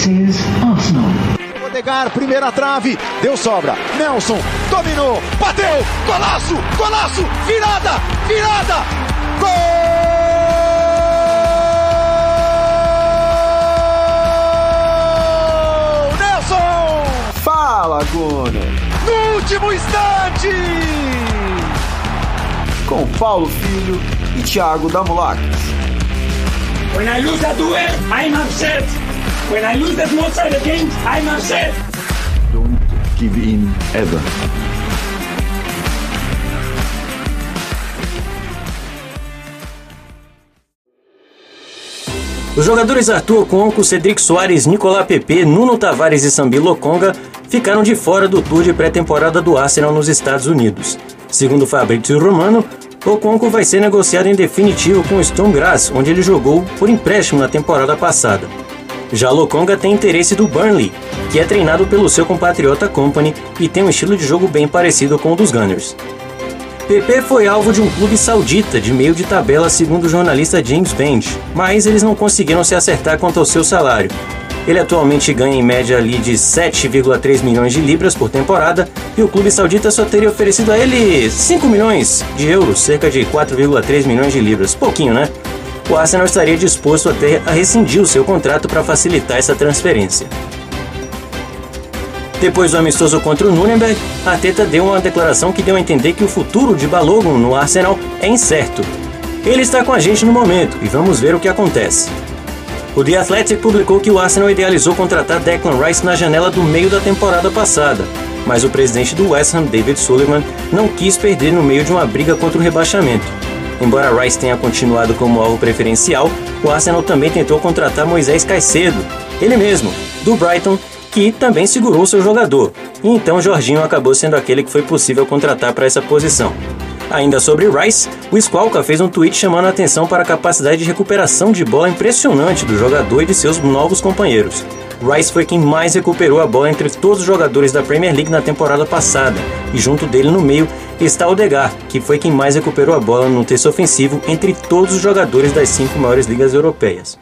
This is Arsenal. Odegar, primeira trave, deu sobra. Nelson dominou, bateu, golaço, golaço, virada, virada, gol! Nelson! Fala, Gunner! No último instante! Com Paulo Filho e Thiago Damulakis. When I lose that duel, I'm upset. When I lose side of games, I'm upset. Don't give in ever. Os jogadores Arthur Conco, Cedric Soares, Nicolás Pepe, Nuno Tavares e Sambi Lokonga ficaram de fora do tour de pré-temporada do Arsenal nos Estados Unidos. Segundo Fabrizio Romano, Oconco vai ser negociado em definitivo com o Stone Grass, onde ele jogou por empréstimo na temporada passada. Já Lokonga tem interesse do Burnley, que é treinado pelo seu compatriota Company e tem um estilo de jogo bem parecido com o dos Gunners. PP foi alvo de um clube saudita de meio de tabela, segundo o jornalista James Benge, mas eles não conseguiram se acertar quanto ao seu salário. Ele atualmente ganha em média ali de 7,3 milhões de libras por temporada e o clube saudita só teria oferecido a ele 5 milhões de euros, cerca de 4,3 milhões de libras. Pouquinho, né? O Arsenal estaria disposto até a rescindir o seu contrato para facilitar essa transferência. Depois do amistoso contra o Nuremberg, Arteta deu uma declaração que deu a entender que o futuro de Balogun no Arsenal é incerto. Ele está com a gente no momento e vamos ver o que acontece. O The Athletic publicou que o Arsenal idealizou contratar Declan Rice na janela do meio da temporada passada, mas o presidente do West Ham, David Sullivan, não quis perder no meio de uma briga contra o rebaixamento. Embora Rice tenha continuado como alvo preferencial, o Arsenal também tentou contratar Moisés Caicedo, ele mesmo, do Brighton, que também segurou seu jogador, e então Jorginho acabou sendo aquele que foi possível contratar para essa posição. Ainda sobre Rice, o Squawka fez um tweet chamando a atenção para a capacidade de recuperação de bola impressionante do jogador e de seus novos companheiros. Rice foi quem mais recuperou a bola entre todos os jogadores da Premier League na temporada passada, e junto dele no meio está Odegaard, que foi quem mais recuperou a bola no terço ofensivo entre todos os jogadores das cinco maiores ligas europeias.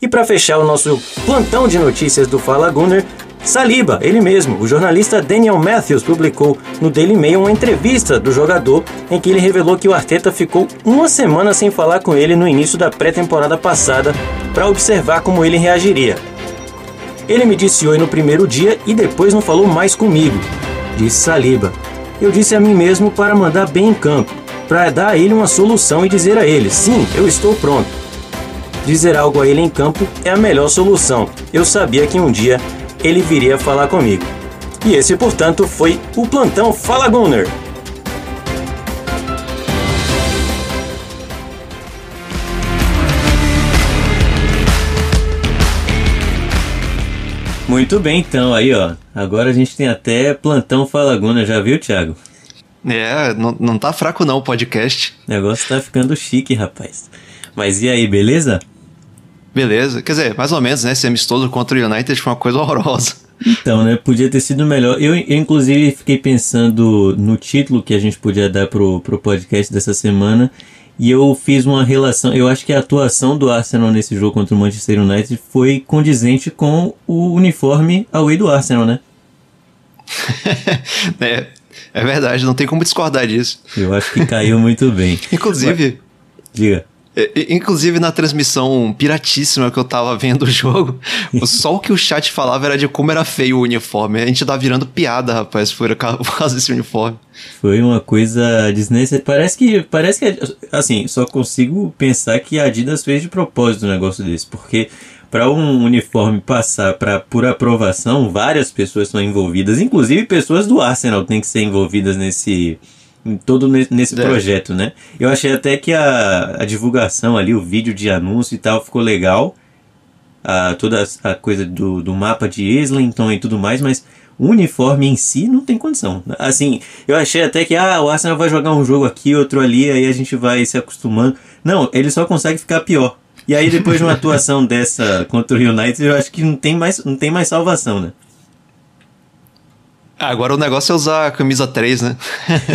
E para fechar o nosso plantão de notícias do Fala Gunner, Saliba, ele mesmo, o jornalista Daniel Matthews publicou no Daily Mail uma entrevista do jogador em que ele revelou que o Arteta ficou uma semana sem falar com ele no início da pré-temporada passada para observar como ele reagiria. Ele me disse oi no primeiro dia e depois não falou mais comigo, disse Saliba. Eu disse a mim mesmo para mandar bem em campo, para dar a ele uma solução e dizer a ele: sim, eu estou pronto. Dizer algo a ele em campo é a melhor solução. Eu sabia que um dia ele viria falar comigo. E esse, portanto, foi o plantão Fala Gunner. Muito bem, então, aí ó. Agora a gente tem até plantão Fala Gunner, já viu, Thiago? É, não, não tá fraco não o podcast. O negócio tá ficando chique, rapaz. Mas e aí, beleza? Beleza. Quer dizer, mais ou menos, né? Esse amistoso contra o United foi uma coisa horrorosa. Então, né? Podia ter sido melhor. Eu, eu, inclusive, fiquei pensando no título que a gente podia dar pro, pro podcast dessa semana. E eu fiz uma relação. Eu acho que a atuação do Arsenal nesse jogo contra o Manchester United foi condizente com o uniforme away do Arsenal, né? é, é verdade, não tem como discordar disso. Eu acho que caiu muito bem. Inclusive. Diga. Inclusive na transmissão piratíssima que eu tava vendo o jogo, só o que o chat falava era de como era feio o uniforme. A gente tá virando piada, rapaz, por causa desse uniforme. Foi uma coisa desnecessária. Parece que, parece que, assim, só consigo pensar que a Adidas fez de propósito um negócio desse, porque para um uniforme passar para por aprovação, várias pessoas são envolvidas, inclusive pessoas do Arsenal têm que ser envolvidas nesse todo nesse é. projeto, né? Eu achei até que a, a divulgação ali, o vídeo de anúncio e tal, ficou legal. A, toda a coisa do, do mapa de Islington e tudo mais, mas o uniforme em si não tem condição. Assim, eu achei até que ah, o Arsenal vai jogar um jogo aqui, outro ali, aí a gente vai se acostumando. Não, ele só consegue ficar pior. E aí depois de uma atuação dessa contra o United, eu acho que não tem mais, não tem mais salvação, né? Agora o negócio é usar a camisa 3, né?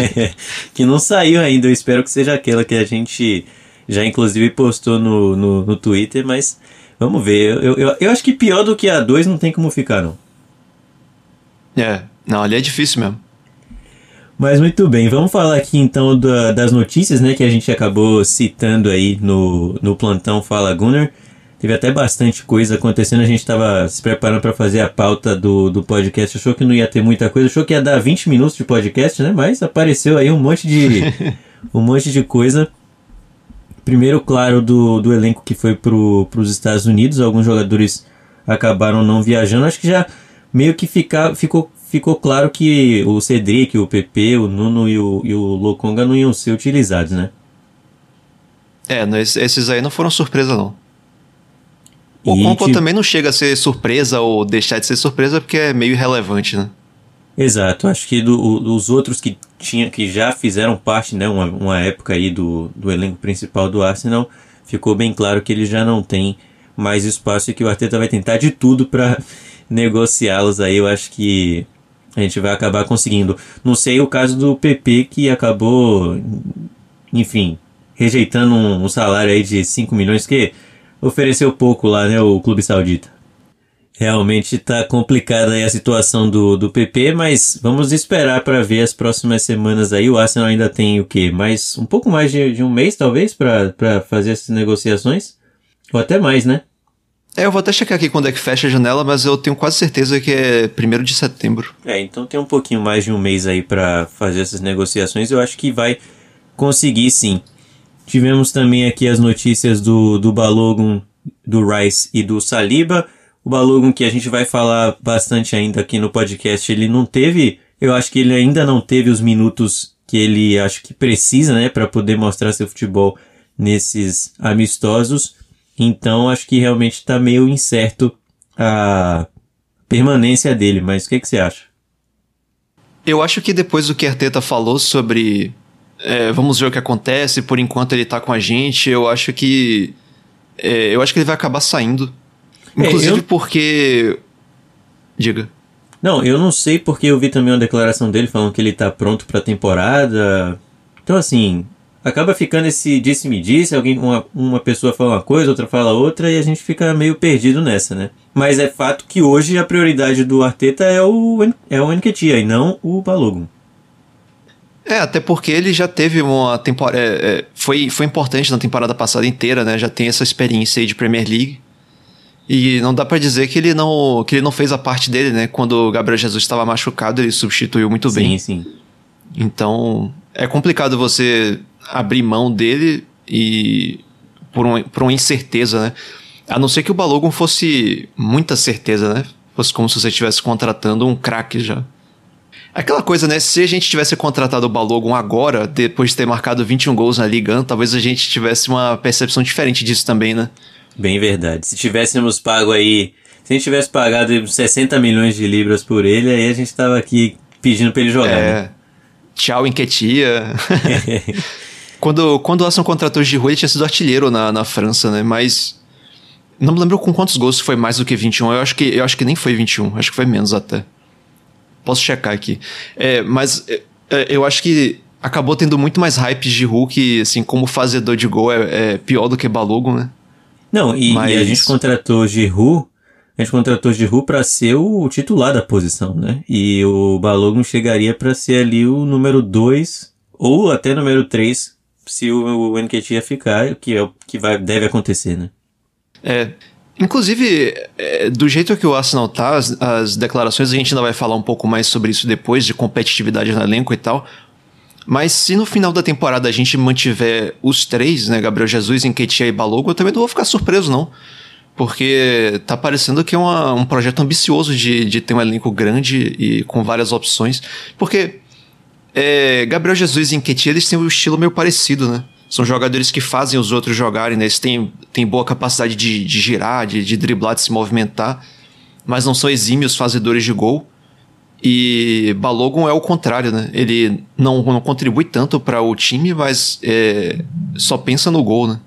que não saiu ainda, eu espero que seja aquela que a gente já inclusive postou no, no, no Twitter, mas Vamos ver. Eu, eu, eu acho que pior do que a 2 não tem como ficar, não. É, não, ali é difícil mesmo. Mas muito bem, vamos falar aqui então da, das notícias, né, que a gente acabou citando aí no, no plantão Fala Gunner. Teve até bastante coisa acontecendo, a gente estava se preparando para fazer a pauta do, do podcast, achou que não ia ter muita coisa, achou que ia dar 20 minutos de podcast, né, mas apareceu aí um monte de, um monte de coisa. Primeiro, claro, do, do elenco que foi para os Estados Unidos, alguns jogadores acabaram não viajando, acho que já meio que fica, ficou ficou claro que o Cedric, o PP, o Nuno e o, e o Lokonga não iam ser utilizados, né? É, esses aí não foram surpresa, não. O Conco também não chega a ser surpresa ou deixar de ser surpresa porque é meio irrelevante, né? Exato, acho que do, os outros que, tinha, que já fizeram parte, né, uma, uma época aí do, do elenco principal do Arsenal, ficou bem claro que ele já não tem mais espaço e que o Arteta vai tentar de tudo para negociá-los aí. Eu acho que a gente vai acabar conseguindo. Não sei o caso do PP que acabou, enfim, rejeitando um, um salário aí de 5 milhões que ofereceu pouco lá, né, o clube saudita. Realmente está complicada aí a situação do, do PP, mas vamos esperar para ver as próximas semanas aí. O Arsenal ainda tem o quê? Mais um pouco mais de, de um mês, talvez, para fazer essas negociações? Ou até mais, né? É, eu vou até checar aqui quando é que fecha a janela, mas eu tenho quase certeza que é 1 de setembro. É, então tem um pouquinho mais de um mês aí para fazer essas negociações. Eu acho que vai conseguir sim. Tivemos também aqui as notícias do, do Balogun, do Rice e do Saliba. O Balogun, que a gente vai falar bastante ainda aqui no podcast, ele não teve, eu acho que ele ainda não teve os minutos que ele acho que precisa, né, para poder mostrar seu futebol nesses amistosos. Então acho que realmente está meio incerto a permanência dele, mas o que, que você acha? Eu acho que depois do que Arteta falou sobre é, vamos ver o que acontece, por enquanto ele tá com a gente, eu acho que é, eu acho que ele vai acabar saindo. É, Inclusive eu... porque diga. Não, eu não sei porque eu vi também uma declaração dele falando que ele tá pronto para a temporada. Então assim, acaba ficando esse disse-me-disse, alguém uma, uma pessoa fala uma coisa, outra fala outra, e a gente fica meio perdido nessa, né? Mas é fato que hoje a prioridade do Arteta é o, é o Enquetia e não o Balogun. É, até porque ele já teve uma temporada. É, é, foi, foi importante na temporada passada inteira, né? Já tem essa experiência aí de Premier League. E não dá para dizer que ele não que ele não fez a parte dele, né? Quando o Gabriel Jesus estava machucado, ele substituiu muito sim, bem. Sim, sim. Então, é complicado você abrir mão dele e por, um, por uma incerteza, né? A não ser que o Balogun fosse muita certeza, né? Fosse como se você estivesse contratando um craque já. Aquela coisa, né? Se a gente tivesse contratado o Balogun agora, depois de ter marcado 21 gols na Liga, talvez a gente tivesse uma percepção diferente disso também, né? Bem verdade. Se tivéssemos pago aí. Se a gente tivesse pagado 60 milhões de libras por ele, aí a gente tava aqui pedindo pra ele jogar. É. Né? Tchau, Enquetia. Quando, quando o Arsenal contratou o Giroud, ele tinha sido artilheiro na, na França, né? Mas não me lembro com quantos gols foi mais do que 21. Eu acho que, eu acho que nem foi 21. Acho que foi menos até. Posso checar aqui. É, mas é, é eu acho que acabou tendo muito mais hype de Hulk, que, assim, como fazedor de gol é, é pior do que Balogun, né? Não, e, mas... e a gente contratou Giroud, a gente contratou Giroud para ser o titular da posição, né? E o Balogun chegaria para ser ali o número 2 ou até número 3 se o, o NKT ia ficar, o que é o que vai, deve acontecer, né? É. Inclusive, é, do jeito que o Arsenal tá, as, as, declarações, a gente ainda vai falar um pouco mais sobre isso depois, de competitividade no elenco e tal. Mas se no final da temporada a gente mantiver os três, né, Gabriel Jesus, Enquetia e Balogo, eu também não vou ficar surpreso, não. Porque tá parecendo que é uma, um projeto ambicioso de, de ter um elenco grande e com várias opções. Porque é, Gabriel Jesus e Enquetia, eles têm um estilo meio parecido, né? São jogadores que fazem os outros jogarem, né? Eles têm, têm boa capacidade de, de girar, de, de driblar, de se movimentar, mas não são exímios fazedores de gol. E Balogun é o contrário, né? Ele não, não contribui tanto para o time, mas é, só pensa no gol, né?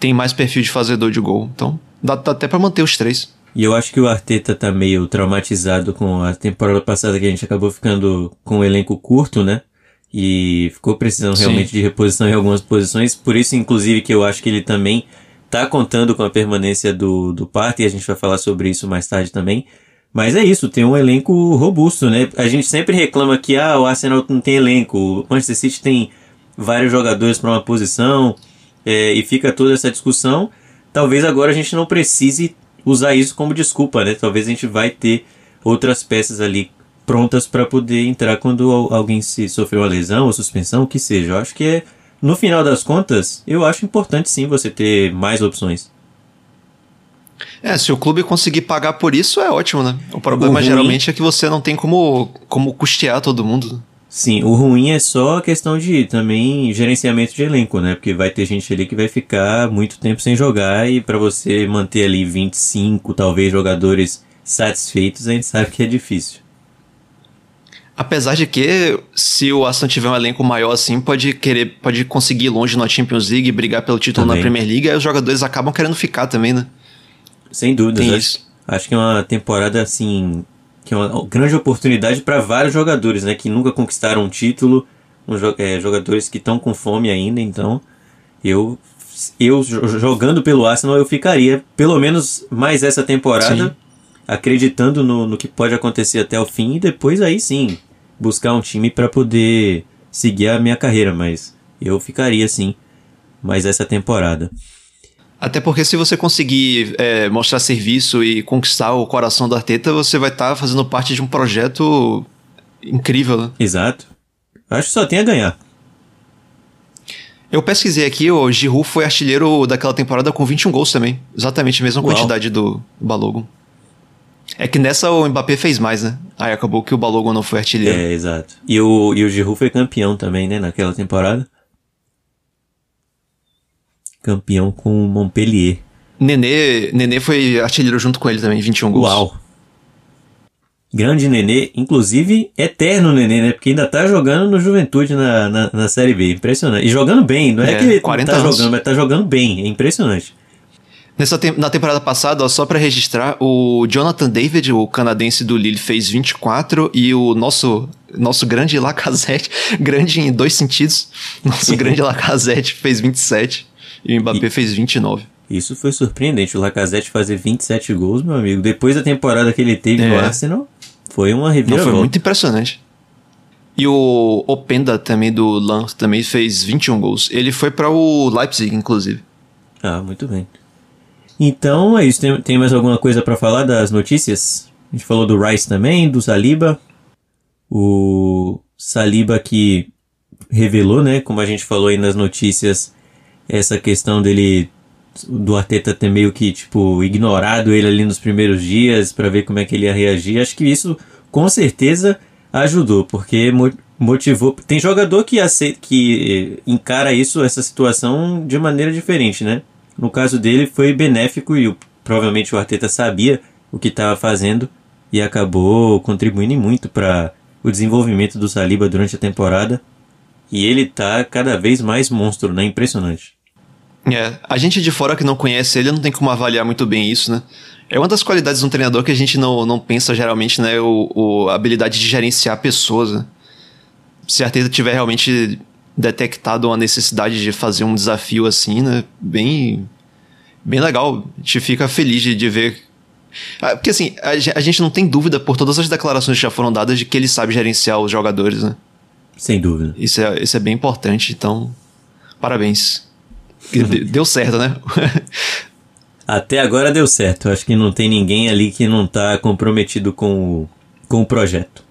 Tem mais perfil de fazedor de gol. Então, dá, dá até para manter os três. E eu acho que o Arteta tá meio traumatizado com a temporada passada que a gente acabou ficando com um elenco curto, né? E ficou precisando Sim. realmente de reposição em algumas posições. Por isso, inclusive, que eu acho que ele também tá contando com a permanência do, do Partey, a gente vai falar sobre isso mais tarde também. Mas é isso, tem um elenco robusto, né? A gente sempre reclama que ah, o Arsenal não tem elenco, o Manchester City tem vários jogadores para uma posição, é, e fica toda essa discussão. Talvez agora a gente não precise usar isso como desculpa, né? Talvez a gente vai ter outras peças ali prontas para poder entrar quando alguém se sofreu uma lesão ou suspensão, o que seja. Eu acho que é, no final das contas, eu acho importante sim você ter mais opções. É, se o clube conseguir pagar por isso, é ótimo, né? O problema o geralmente é que você não tem como, como custear todo mundo. Sim, o ruim é só a questão de também gerenciamento de elenco, né? Porque vai ter gente ali que vai ficar muito tempo sem jogar e para você manter ali 25, talvez, jogadores satisfeitos, a gente sabe que é difícil. Apesar de que, se o Aston tiver um elenco maior assim, pode querer, pode conseguir ir longe na Champions League, brigar pelo título também. na Premier League, aí os jogadores acabam querendo ficar também, né? Sem dúvida. Acho, acho que é uma temporada assim que é uma grande oportunidade para vários jogadores, né, que nunca conquistaram um título, um, é, jogadores que estão com fome ainda, então eu eu jogando pelo Arsenal eu ficaria pelo menos mais essa temporada sim. acreditando no, no que pode acontecer até o fim e depois aí sim buscar um time para poder seguir a minha carreira, mas eu ficaria sim mais essa temporada. Até porque se você conseguir é, mostrar serviço e conquistar o coração do Arteta, você vai estar tá fazendo parte de um projeto incrível, né? Exato. Acho que só tem a ganhar. Eu pesquisei aqui, o Giroud foi artilheiro daquela temporada com 21 gols também. Exatamente a mesma Uau. quantidade do Balogun. É que nessa o Mbappé fez mais, né? Aí acabou que o Balogun não foi artilheiro. É, exato. E o, e o Giroud foi campeão também, né? Naquela temporada. Campeão com o Montpellier. Nenê, Nenê foi artilheiro junto com ele também, 21 gols. Uau. Grande Nenê, inclusive eterno Nenê, né? Porque ainda tá jogando no Juventude na, na, na Série B. Impressionante. E jogando bem, não é, é que ele 40 tá anos. jogando, mas tá jogando bem. É impressionante. Nessa te na temporada passada, ó, só para registrar, o Jonathan David, o canadense do Lille, fez 24 e o nosso nosso grande Lacazette, grande em dois sentidos, nosso grande Lacazette fez 27 e o Mbappé e... fez 29. Isso foi surpreendente, o Lacazette fazer 27 gols, meu amigo. Depois da temporada que ele teve é. no Arsenal, foi uma reviravolta. Não, foi muito impressionante. E o Openda também do Lens também fez 21 gols. Ele foi para o Leipzig, inclusive. Ah, muito bem. Então é isso. Tem, tem mais alguma coisa para falar das notícias? A gente falou do Rice também, do Saliba. O Saliba que revelou, né, como a gente falou aí nas notícias, essa questão dele do Arteta ter meio que tipo ignorado ele ali nos primeiros dias para ver como é que ele ia reagir. Acho que isso com certeza ajudou, porque motivou. Tem jogador que aceita, que encara isso, essa situação de maneira diferente, né? No caso dele foi benéfico e provavelmente o Arteta sabia o que estava fazendo e acabou contribuindo muito para o desenvolvimento do Saliba durante a temporada. E ele tá cada vez mais monstro, né? Impressionante. É, a gente de fora que não conhece ele não tem como avaliar muito bem isso, né? É uma das qualidades de um treinador que a gente não, não pensa geralmente, né? O, o a habilidade de gerenciar pessoas, né? Se a Arteta tiver realmente detectado uma necessidade de fazer um desafio assim, né? Bem, bem legal. A gente fica feliz de, de ver. Ah, porque assim, a, a, gente não tem dúvida por todas as declarações que já foram dadas de que ele sabe gerenciar os jogadores, né? Sem dúvida. Isso é, isso é bem importante, então, parabéns. Deu certo, né? Até agora deu certo. Acho que não tem ninguém ali que não está comprometido com o, com o projeto.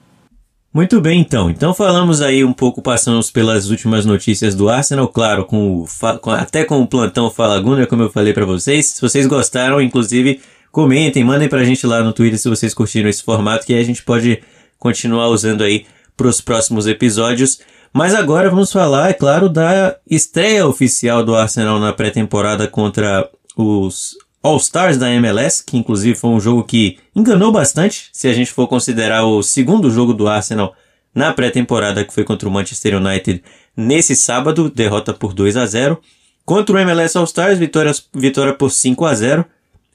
Muito bem, então. Então falamos aí um pouco, passamos pelas últimas notícias do Arsenal, claro, com, o, com até com o plantão Fala Gunner, como eu falei para vocês. Se vocês gostaram, inclusive, comentem, mandem pra gente lá no Twitter se vocês curtiram esse formato, que aí a gente pode continuar usando aí pros próximos episódios. Mas agora vamos falar, é claro, da estreia oficial do Arsenal na pré-temporada contra os All-Stars da MLS, que inclusive foi um jogo que enganou bastante, se a gente for considerar o segundo jogo do Arsenal na pré-temporada, que foi contra o Manchester United nesse sábado, derrota por 2 a 0 Contra o MLS All-Stars, vitória, vitória por 5 a 0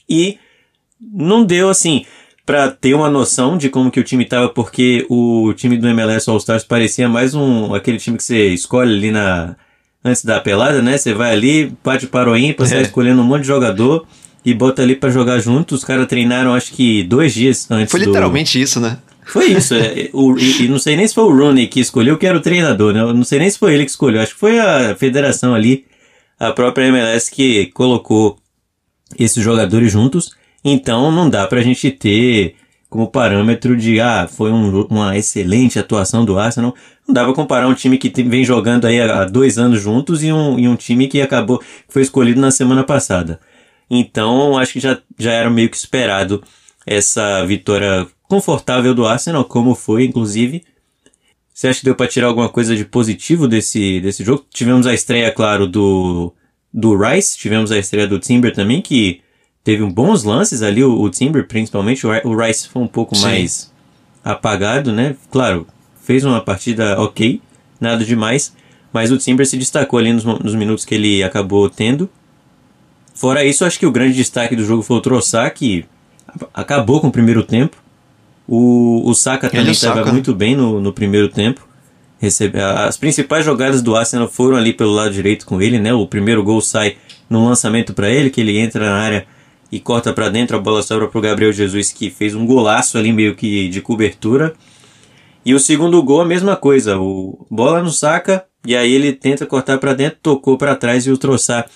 E não deu assim para ter uma noção de como que o time estava, porque o time do MLS All Stars parecia mais um aquele time que você escolhe ali na antes da pelada, né? Você vai ali, bate para o ímpar, você É. vai escolhendo um monte de jogador e bota ali pra jogar junto. Os caras treinaram acho que dois dias antes Foi do- literalmente isso, né? Foi isso. é, o- e, e não sei nem se foi o Rooney que escolheu, que era o treinador, né? Eu não sei nem se foi ele que escolheu. Acho que foi a federação ali, a própria MLS, que colocou esses jogadores juntos. Então não dá pra gente ter como parâmetro de, ah, foi um- uma excelente atuação do Arsenal. Não dá pra comparar um time que tem- vem jogando aí há dois anos juntos e um, e um time que acabou, que foi escolhido na semana passada. Então, acho que já, já era meio que esperado essa vitória confortável do Arsenal, como foi, inclusive. Você acha que deu para tirar alguma coisa de positivo desse, desse jogo? Tivemos a estreia, claro, do, do Rice, tivemos a estreia do Timber também, que teve um bons lances ali, o, o Timber principalmente, o, Ri- o Rice foi um pouco Sim. mais apagado, né? Claro, fez uma partida ok, nada demais, mas o Timber se destacou ali nos, nos minutos que ele acabou tendo. Fora isso, acho que o grande destaque do jogo foi o Trossard, que acabou com o primeiro tempo. O, o Saka também o estava muito bem no, no primeiro tempo. Recebe, as principais jogadas do Arsenal foram ali pelo lado direito com ele, né? O primeiro gol sai num lançamento para ele, que ele entra na área e corta para dentro, a bola sobra pro Gabriel Jesus, que fez um golaço ali meio que de cobertura. E o segundo gol a mesma coisa, o bola no Saka e aí ele tenta cortar para dentro, tocou para trás e o Troçar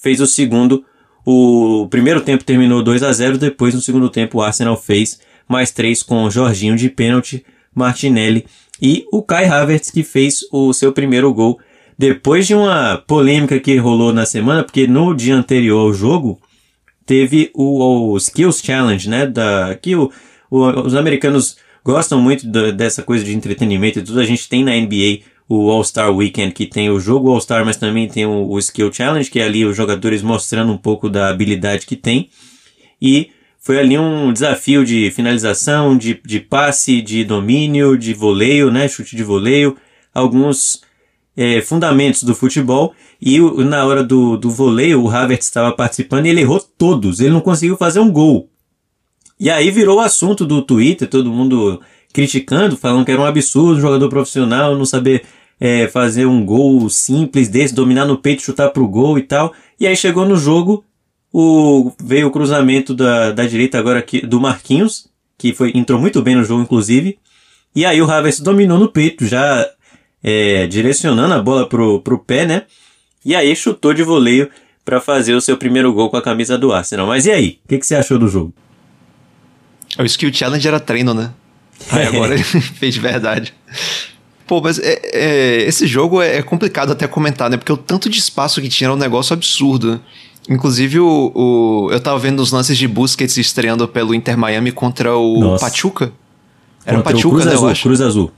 fez o segundo. O primeiro tempo terminou 2 a 0, depois no segundo tempo o Arsenal fez mais três com o Jorginho de pênalti, Martinelli e o Kai Havertz que fez o seu primeiro gol depois de uma polêmica que rolou na semana, porque no dia anterior ao jogo teve o, o Skills Challenge, né? Da, que o, o- os americanos gostam muito da- dessa coisa de entretenimento e tudo. A gente tem na NBA o All-Star Weekend, que tem o jogo All-Star, mas também tem o, o Skill Challenge, que é ali os jogadores mostrando um pouco da habilidade que tem. E foi ali um desafio de finalização, de, de passe, de domínio, de voleio, né? Chute de voleio. Alguns é, fundamentos do futebol. E o- na hora do, do voleio, o Havertz estava participando e ele errou todos. Ele não conseguiu fazer um gol. E aí virou o assunto do Twitter, todo mundo criticando, falando que era um absurdo um jogador profissional não saber é, fazer um gol simples desse, dominar no peito, chutar pro gol e tal. E aí chegou no jogo, o, veio o cruzamento da, da direita agora aqui, do Marquinhos, que foi, entrou muito bem no jogo, inclusive. E aí o Havertz dominou no peito, já é, direcionando a bola pro, pro pé, né? E aí chutou de voleio para fazer o seu primeiro gol com a camisa do Arsenal. Mas e aí? O que, que você achou do jogo? O Skill Challenge era treino, né? Aí agora ele fez de verdade. Pô, mas é- é, esse jogo é, é complicado até comentar, né? Porque o tanto de espaço que tinha era um negócio absurdo. Inclusive, o, o- eu tava vendo os lances de Busquets estreando pelo Inter Miami contra o Nossa. Pachuca. Era o Pachuca, Cruz né? Azul, Eu acho. Cruz Azul.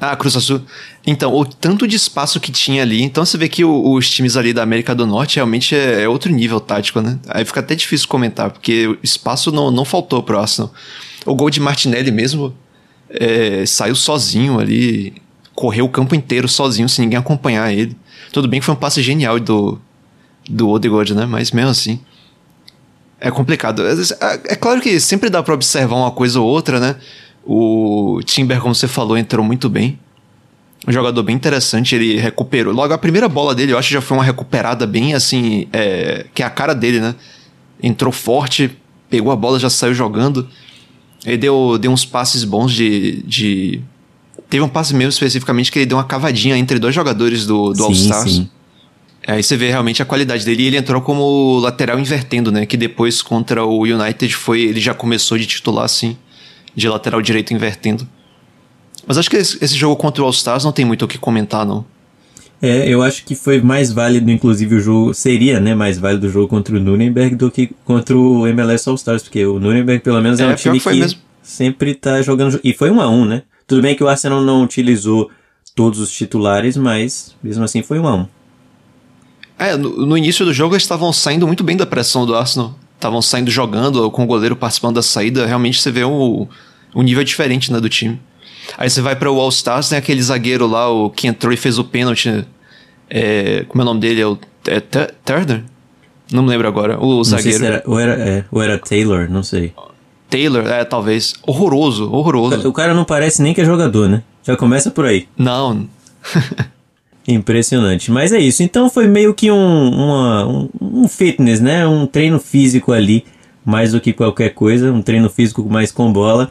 Ah, Cruz Azul. Então, o tanto de espaço que tinha ali. Então você vê que o- os times ali da América do Norte realmente é, é outro nível tático, né? Aí fica até difícil comentar, porque o espaço não, não faltou pro Arsenal. O gol de Martinelli mesmo é, saiu sozinho ali, correu o campo inteiro sozinho, sem ninguém acompanhar ele. Tudo bem que foi um passe genial do, do Odegaard, né? Mas mesmo assim. É complicado. É, é- claro que sempre dá pra observar uma coisa ou outra, né? O Timber, como você falou, entrou muito bem. Um jogador bem interessante, ele recuperou. Logo, a primeira bola dele, eu acho já foi uma recuperada bem assim. é, que é a cara dele, né? Entrou forte, pegou a bola, já saiu jogando. Ele deu, deu uns passes bons de, de. Teve um passe mesmo especificamente que ele deu uma cavadinha entre dois jogadores do, do All-Stars. sim. Aí você vê realmente a qualidade dele. E ele entrou como lateral invertendo, né? Que depois contra o United foi. Ele já começou de titular assim, de lateral direito invertendo. Mas acho que esse, jogo contra o All-Stars não tem muito o que comentar, não. É, eu acho que foi mais válido, inclusive, o jogo. Seria, né, mais válido o jogo contra o Nuremberg do que contra o MLS All-Stars, porque o Nuremberg, pelo menos, é, É, um time que sempre tá jogando. jo- E foi um a um, né? Tudo bem que o Arsenal não utilizou todos os titulares, mas mesmo assim foi um a um. É, no, no início do jogo eles estavam saindo muito bem da pressão do Arsenal. Estavam saindo jogando, com o goleiro participando da saída. Realmente você vê o, o nível diferente né, do time. Aí você vai para o All-Stars, tem aquele zagueiro lá, o que entrou e fez o pênalti. É, como é o nome dele? É o é, Tur- Turner? Não me lembro agora. O zagueiro. se era, ou, era, é, ou era Taylor, não sei. Taylor, é, talvez. Horroroso, horroroso. O cara não parece nem que é jogador, né? Já começa por aí. Não. Impressionante. Mas é isso. Então foi meio que um, uma, um, um fitness, né? Um treino físico ali, mais do que qualquer coisa. Um treino físico mais com bola.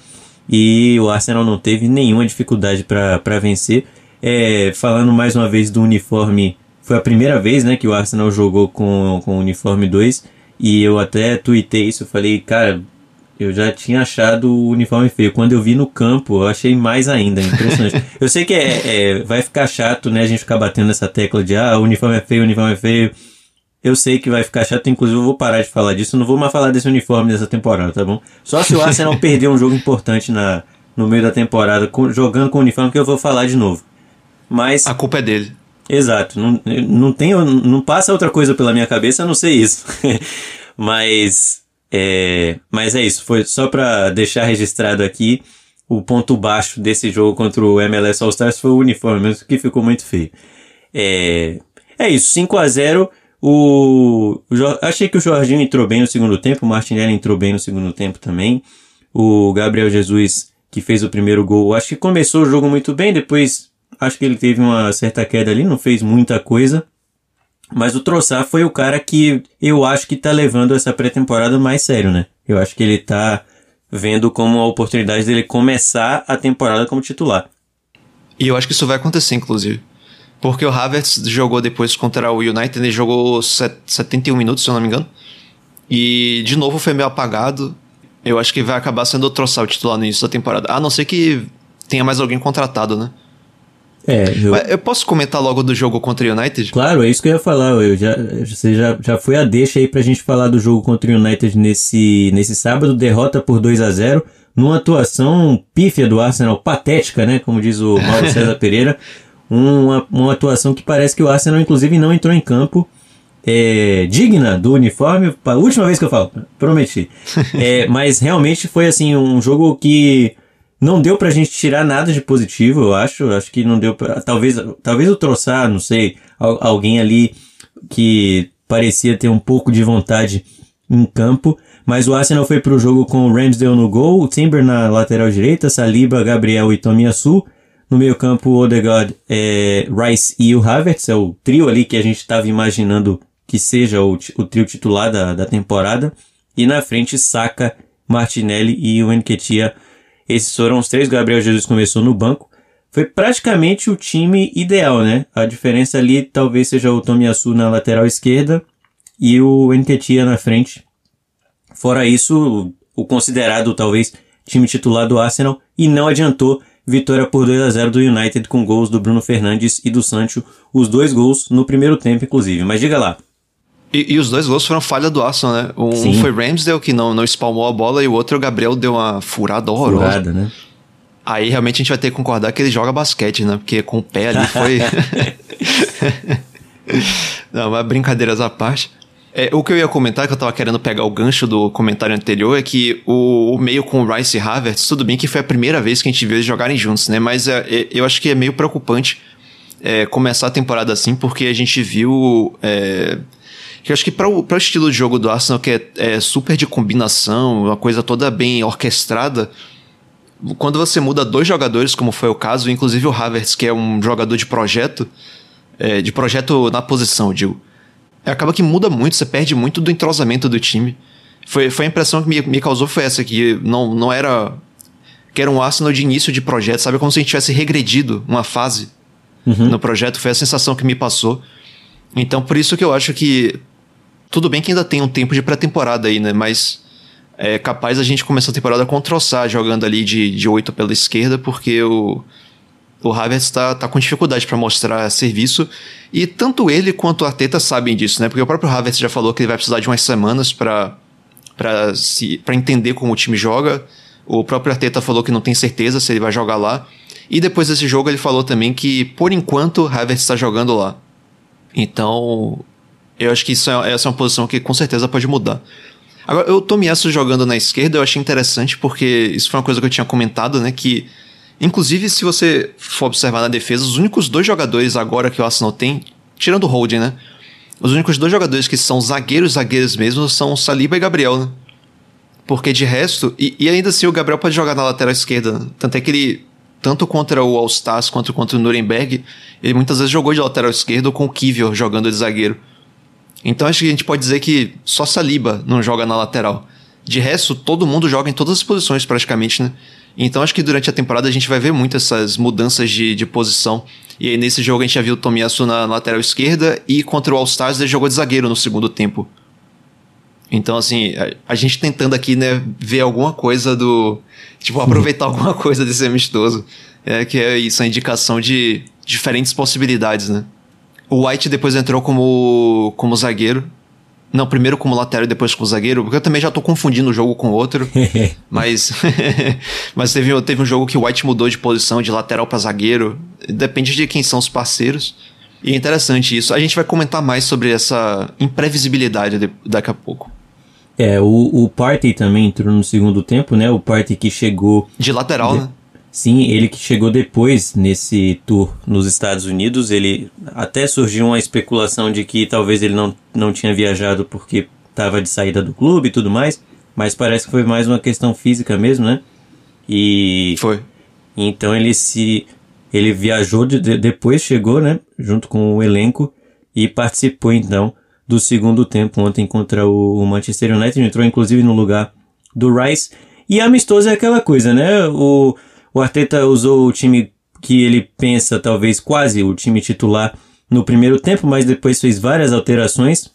E o Arsenal não teve nenhuma dificuldade para vencer. É, falando mais uma vez do uniforme, foi a primeira vez né, que o Arsenal jogou com, com o uniforme 2. E eu até tuitei isso. Falei, cara, eu já tinha achado o uniforme feio. Quando eu vi no campo, eu achei mais ainda. Impressionante. eu sei que é, é, vai ficar chato, né? A gente ficar batendo nessa tecla de ah, o uniforme é feio, o uniforme é feio. Eu sei que vai ficar chato, inclusive eu vou parar de falar disso. Não vou mais falar desse uniforme dessa temporada, tá bom? Só se o Arsenal perder um jogo importante na, no meio da temporada com, jogando com o uniforme que eu vou falar de novo. Mas. A culpa é dele. Exato. Não, não, tem, não passa outra coisa pela minha cabeça a não ser isso. Mas é, mas é isso, foi só para deixar registrado aqui o ponto baixo desse jogo contra o MLS All Stars foi o uniforme, mesmo que ficou muito feio. É, é isso, 5 a 0 o, o, achei que o Jorginho entrou bem no segundo tempo, o Martinelli entrou bem no segundo tempo também. O Gabriel Jesus, que fez o primeiro gol, acho que começou o jogo muito bem, depois acho que ele teve uma certa queda ali, não fez muita coisa. Mas o Troçar foi o cara que eu acho que tá levando essa pré-temporada mais sério, né? Eu acho que ele tá vendo como a oportunidade dele começar a temporada como titular. E eu acho que isso vai acontecer, inclusive. Porque o Havertz jogou depois contra o United, ele jogou 71 minutos, se eu não me engano. E de novo foi meio apagado. Eu acho que vai acabar sendo o Troçar o titular no início da temporada. A não ser que tenha mais alguém contratado, né? É, eu... eu posso comentar logo do jogo contra o United? Claro, é isso que eu ia falar. Eu já, você já, já foi a deixa aí pra gente falar do jogo contra o United nesse, nesse sábado, derrota por 2 a 0 numa atuação pífia do Arsenal, patética, né? Como diz o Mauro César Pereira. Uma, uma atuação que parece que o Arsenal, inclusive, não entrou em campo. É, digna do uniforme. A última vez que eu falo, prometi. É, mas realmente foi assim um jogo que não deu pra gente tirar nada de positivo, eu acho. Acho que não deu pra. Talvez, talvez o Troçar, não sei, alguém ali que parecia ter um pouco de vontade em campo. Mas o Arsenal foi pro jogo com o Ramsdale no gol, o Timber na lateral direita, Saliba, Gabriel e Tomiyasu. No meio campo, o Odegaard, é, Rice e o Havertz, é o trio ali que a gente estava imaginando que seja o, o trio titular da, da temporada. E na frente, Saka, Martinelli e o Enketia esses foram os três. Gabriel Jesus começou no banco. Foi praticamente o time ideal, né? A diferença ali talvez seja o Tomiyasu na lateral esquerda e o Enketia na frente. Fora isso, o considerado talvez time titular do Arsenal e não adiantou. Vitória por 2 a 0 do United com gols do Bruno Fernandes e do Sancho, os dois gols no primeiro tempo inclusive. Mas diga lá. E, e, os dois gols foram falha do Arsenal, né? Um Sim. foi Ramsdale, que não, não espalmou a bola, e o outro, o Gabriel, deu uma furada horrorosa. Furada, né? Aí realmente a gente vai ter que concordar que ele joga basquete, né? Porque com o pé ali foi. não, mas brincadeiras à parte. É, o que eu ia comentar, que eu tava querendo pegar o gancho do comentário anterior, é que o, o meio com o Rice e Havertz, tudo bem que foi a primeira vez que a gente viu eles jogarem juntos, né? Mas é, é, eu acho que é meio preocupante é, começar a temporada assim, porque a gente viu é, que eu acho que para o estilo de jogo do Arsenal, que é, é, super de combinação, uma coisa toda bem orquestrada, quando você muda dois jogadores, como foi o caso, inclusive o Havertz, que é um jogador de projeto, é, de projeto na posição, digo, acaba que muda muito, você perde muito do entrosamento do time. Foi, foi a impressão que me, me causou foi essa, que não, não era. que era um Arsenal de início de projeto, sabe? Como se a gente tivesse regredido uma fase uhum. no projeto, foi a sensação que me passou. Então, por isso que eu acho que tudo bem que ainda tem um tempo de pré-temporada aí, né? Mas é capaz a gente começar a temporada com Troçar jogando ali de, de 8 pela esquerda, porque o, o Havertz está tá com dificuldade para mostrar serviço. E tanto ele quanto o Arteta sabem disso, né? Porque o próprio Havertz já falou que ele vai precisar de umas semanas para entender como o time joga. O próprio Arteta falou que não tem certeza se ele vai jogar lá. E depois desse jogo ele falou também que, por enquanto, o Havertz está jogando lá. Então, eu acho que isso é, essa é uma posição que com certeza pode mudar. Agora, o Tomiyasu jogando na esquerda eu achei interessante porque isso foi uma coisa que eu tinha comentado, né? Que, inclusive, se você for observar na defesa, os únicos dois jogadores agora que o Arsenal tem, tirando o Holding, né? Os únicos dois jogadores que são zagueiros, zagueiros mesmo, são Saliba e Gabriel, né? Porque de resto, e, e ainda assim o Gabriel pode jogar na lateral esquerda. Né? Tanto é que ele tanto contra o All-Stars quanto contra o Nuremberg, ele muitas vezes jogou de lateral esquerdo com o Kivior jogando de zagueiro. Então acho que a gente pode dizer que só Saliba não joga na lateral. De resto, todo mundo joga em todas as posições praticamente, né? Então acho que durante a temporada a gente vai ver muito essas mudanças de, de posição. E aí nesse jogo a gente já viu o Tomiyasu na lateral esquerda e contra o All-Stars ele jogou de zagueiro no segundo tempo. Então, assim, a, a, gente tentando aqui, né, ver alguma coisa do. Tipo, aproveitar alguma coisa desse amistoso. É, que é isso, a indicação de diferentes possibilidades, né? O White depois entrou como, como zagueiro. Não, primeiro como lateral e depois como zagueiro, porque eu também já tô confundindo o jogo com o outro. mas mas teve, teve um jogo que o White mudou de posição de lateral para zagueiro. Depende de quem são os parceiros. E é interessante isso. A gente vai comentar mais sobre essa imprevisibilidade daqui a pouco. É, o, o Party também entrou no segundo tempo, né? O Party que chegou. De lateral, de... né? Sim, ele que chegou depois nesse tour nos Estados Unidos. Ele até surgiu uma especulação de que talvez ele não, não tinha viajado porque estava de saída do clube e tudo mais. Mas parece que foi mais uma questão física mesmo, né? E. Foi. Então ele se. Ele viajou, de, depois chegou, né? Junto com o elenco e participou então do segundo tempo ontem contra o Manchester United. Entrou inclusive no lugar do Rice. E amistoso é aquela coisa, né? O, o Arteta usou o time que ele pensa talvez quase o time titular no primeiro tempo, mas depois fez várias alterações.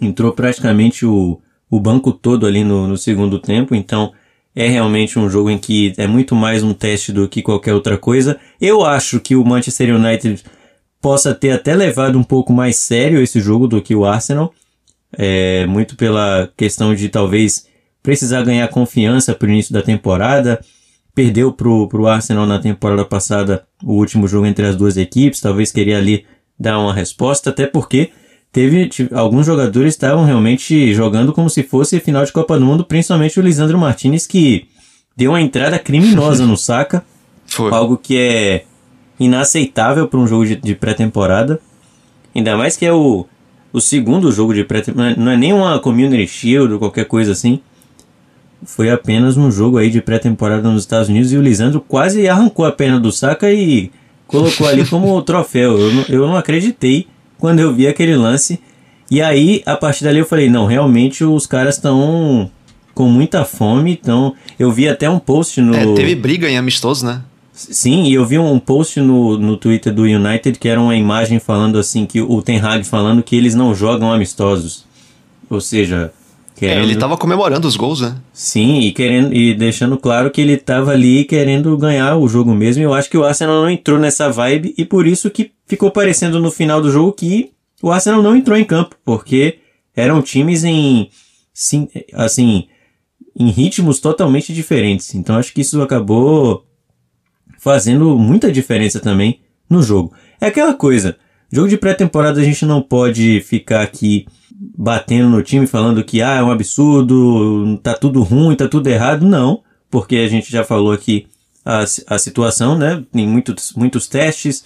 Entrou praticamente o, o banco todo ali no, no segundo tempo, então é realmente um jogo em que é muito mais um teste do que qualquer outra coisa. Eu acho que o Manchester United possa ter até levado um pouco mais sério esse jogo do que o Arsenal. É, muito pela questão de talvez precisar ganhar confiança para o início da temporada. Perdeu pro, pro Arsenal na temporada passada o último jogo entre as duas equipes. Talvez queria ali dar uma resposta, até porque teve alguns jogadores estavam realmente jogando como se fosse final de Copa do Mundo, principalmente o Lisandro Martinez que deu uma entrada criminosa no Saka. Foi. Algo que é inaceitável para um jogo de, de pré-temporada. Ainda mais que é o, o segundo jogo de pré-temporada. Não é nem uma Community Shield ou qualquer coisa assim. Foi apenas um jogo aí de pré-temporada nos Estados Unidos e o Lisandro quase arrancou a perna do Saka e colocou ali como troféu. Eu não, eu não acreditei quando eu vi aquele lance. E aí, a partir dali eu falei, não, realmente os caras estão com muita fome, então eu vi até um post no... É, teve briga em amistoso, né? Sim, e eu vi um post no, no Twitter do United que era uma imagem falando assim, que o Ten Hag falando que eles não jogam amistosos. Ou seja, querendo... É, ele tava comemorando os gols, né? Sim, e querendo e deixando claro que ele tava ali querendo ganhar o jogo mesmo. Eu acho que o Arsenal não entrou nessa vibe e por isso que ficou parecendo no final do jogo que o Arsenal não entrou em campo, porque eram times em sim, assim, em ritmos totalmente diferentes. Então acho que isso acabou fazendo muita diferença também no jogo. É aquela coisa, jogo de pré-temporada a gente não pode ficar aqui batendo no time falando que ah, é um absurdo, tá tudo ruim, tá tudo errado. Não, porque a gente já falou aqui a, a situação, né? Tem muitos, muitos testes,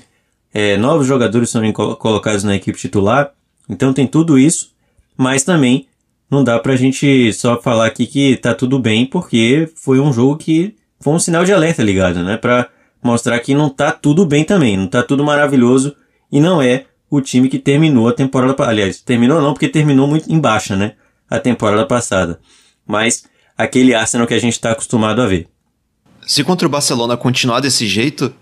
é, novos jogadores são colocados na equipe titular, então tem tudo isso, mas também não dá pra gente só falar aqui que tá tudo bem, porque foi um jogo que foi um sinal de alerta ligado, né? Pra mostrar que não tá tudo bem também, não tá tudo maravilhoso e não é o time que terminou a temporada, aliás, terminou não porque terminou muito em baixa, né? A temporada passada. Mas aquele Arsenal que a gente está acostumado a ver. Se contra o Barcelona continuar desse jeito,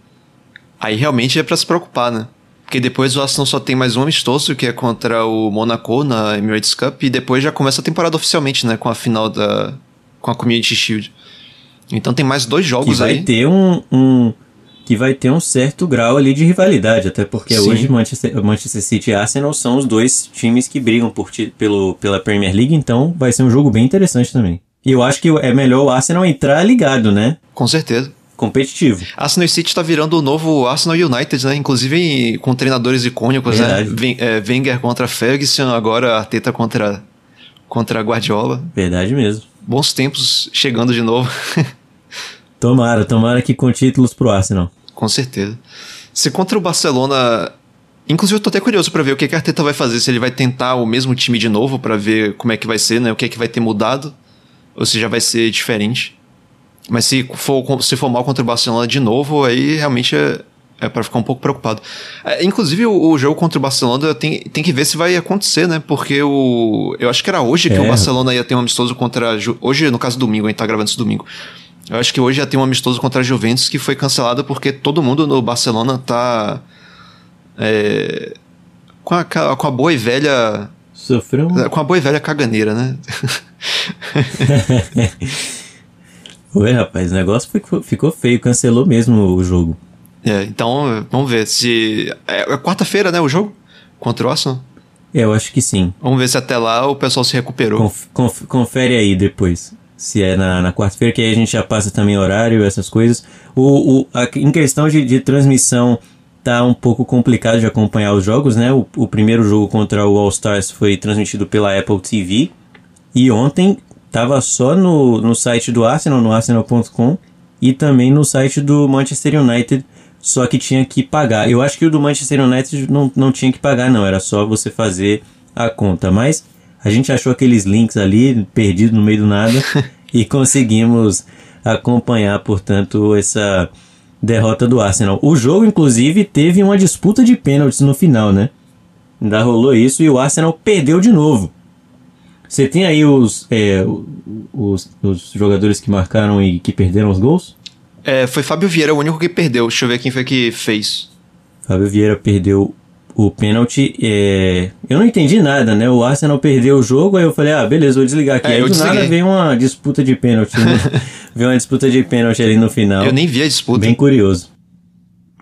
aí realmente é para se preocupar, né? Porque depois o Arsenal só tem mais um amistoso, que é contra o Monaco na Emirates Cup, e depois já começa a temporada oficialmente, né? Com a final da. com a Community Shield. Então tem mais dois jogos que vai aí. ter um, um que vai ter um certo grau ali de rivalidade, até porque Sim. hoje Manchester, Manchester City e Arsenal são os dois times que brigam por pelo, pela Premier League, então vai ser um jogo bem interessante também. E eu acho que é melhor o Arsenal entrar ligado, né? Com certeza. Competitivo. Arsenal City está virando o novo Arsenal United, né? Inclusive com treinadores icônicos, né? Verdade. né? Wenger contra Ferguson, agora Arteta contra, contra Guardiola. Verdade mesmo. Bons tempos chegando de novo. tomara, tomara que com títulos pro Arsenal com certeza. Se contra o Barcelona. Inclusive, eu tô até curioso para ver o que, que a Arteta vai fazer. Se ele vai tentar o mesmo time de novo para ver como é que vai ser, né? O que é que vai ter mudado. Ou se já vai ser diferente. Mas se for, se for mal contra o Barcelona de novo, aí realmente é, é para ficar um pouco preocupado. É, inclusive, o, o, jogo contra o Barcelona tem, tem que ver se vai acontecer, né? Porque o. Eu acho que era hoje que é. o Barcelona ia ter um amistoso contra. Hoje, no caso, domingo, a gente tá gravando isso domingo. Eu acho que hoje ia ter um amistoso contra a Juventus que foi cancelado porque todo mundo no Barcelona tá. É, com, a, com a boa e velha. Sofreu? Com a boa e velha caganeira, né? Oi, rapaz, o negócio ficou, ficou feio, cancelou mesmo o jogo. É, então vamos ver se. É, é quarta-feira, né? O jogo? Contra o Arsenal? É, eu acho que sim. Vamos ver se até lá o pessoal se recuperou. Conf, conf, confere aí depois. Se é na, na quarta-feira, que aí a gente já passa também horário, essas coisas. O, o, a, em questão de, de transmissão, tá um pouco complicado de acompanhar os jogos, né? O, o primeiro jogo contra o All Stars foi transmitido pela Apple TV. E ontem tava só no, no site do Arsenal, no arsenal.com, e também no site do Manchester United, só que tinha que pagar. Eu acho que o do Manchester United não, não tinha que pagar, não, era só você fazer a conta. Mas a gente achou aqueles links ali, perdido no meio do nada, e conseguimos acompanhar, portanto, essa derrota do Arsenal. O jogo, inclusive, teve uma disputa de pênaltis no final, né? Ainda rolou isso e o Arsenal perdeu de novo. Você tem aí os, é, os, os, jogadores que marcaram e que perderam os gols? É, foi Fábio Vieira o único que perdeu. Deixa eu ver quem foi que fez. Fábio Vieira perdeu o pênalti. É... Eu não entendi nada, né? O Arsenal perdeu o jogo, aí eu falei, ah, beleza, vou desligar aqui. É, aí do desliguei. nada veio uma disputa de pênalti. Né? veio uma disputa de pênalti ali no final. Eu nem vi a disputa. Bem curioso.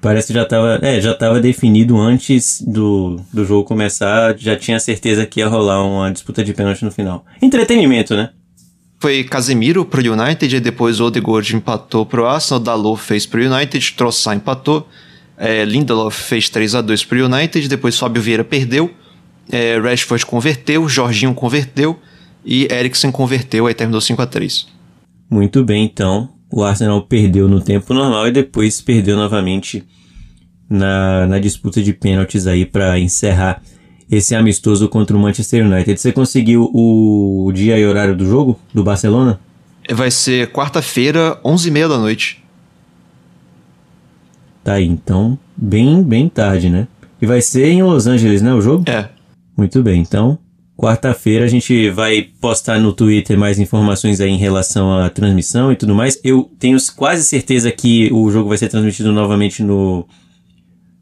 Parece que já estava é, já tava definido antes do, do jogo começar, já tinha certeza que ia rolar uma disputa de pênalti no final. Entretenimento, né? Foi Casemiro pro United, e depois o Odegaard empatou pro Arsenal, Dalot fez pro United, Trossard empatou, é, Lindelof fez 3 a 2 pro United, depois Fábio Vieira perdeu, é, Rashford converteu, Jorginho converteu e Eriksen converteu, aí terminou 5 a 3 Muito bem, então o Arsenal perdeu no tempo normal e depois perdeu novamente na, na disputa de pênaltis aí para encerrar esse amistoso contra o Manchester United. Você conseguiu o dia e horário do jogo do Barcelona? Vai ser quarta-feira, 11h30 da noite. Tá aí, então, bem, bem tarde, né? E vai ser em Los Angeles, né, o jogo? É. Muito bem, então, Quarta-feira a gente vai postar no Twitter mais informações aí em relação à transmissão e tudo mais. Eu tenho quase certeza que o jogo vai ser transmitido novamente no,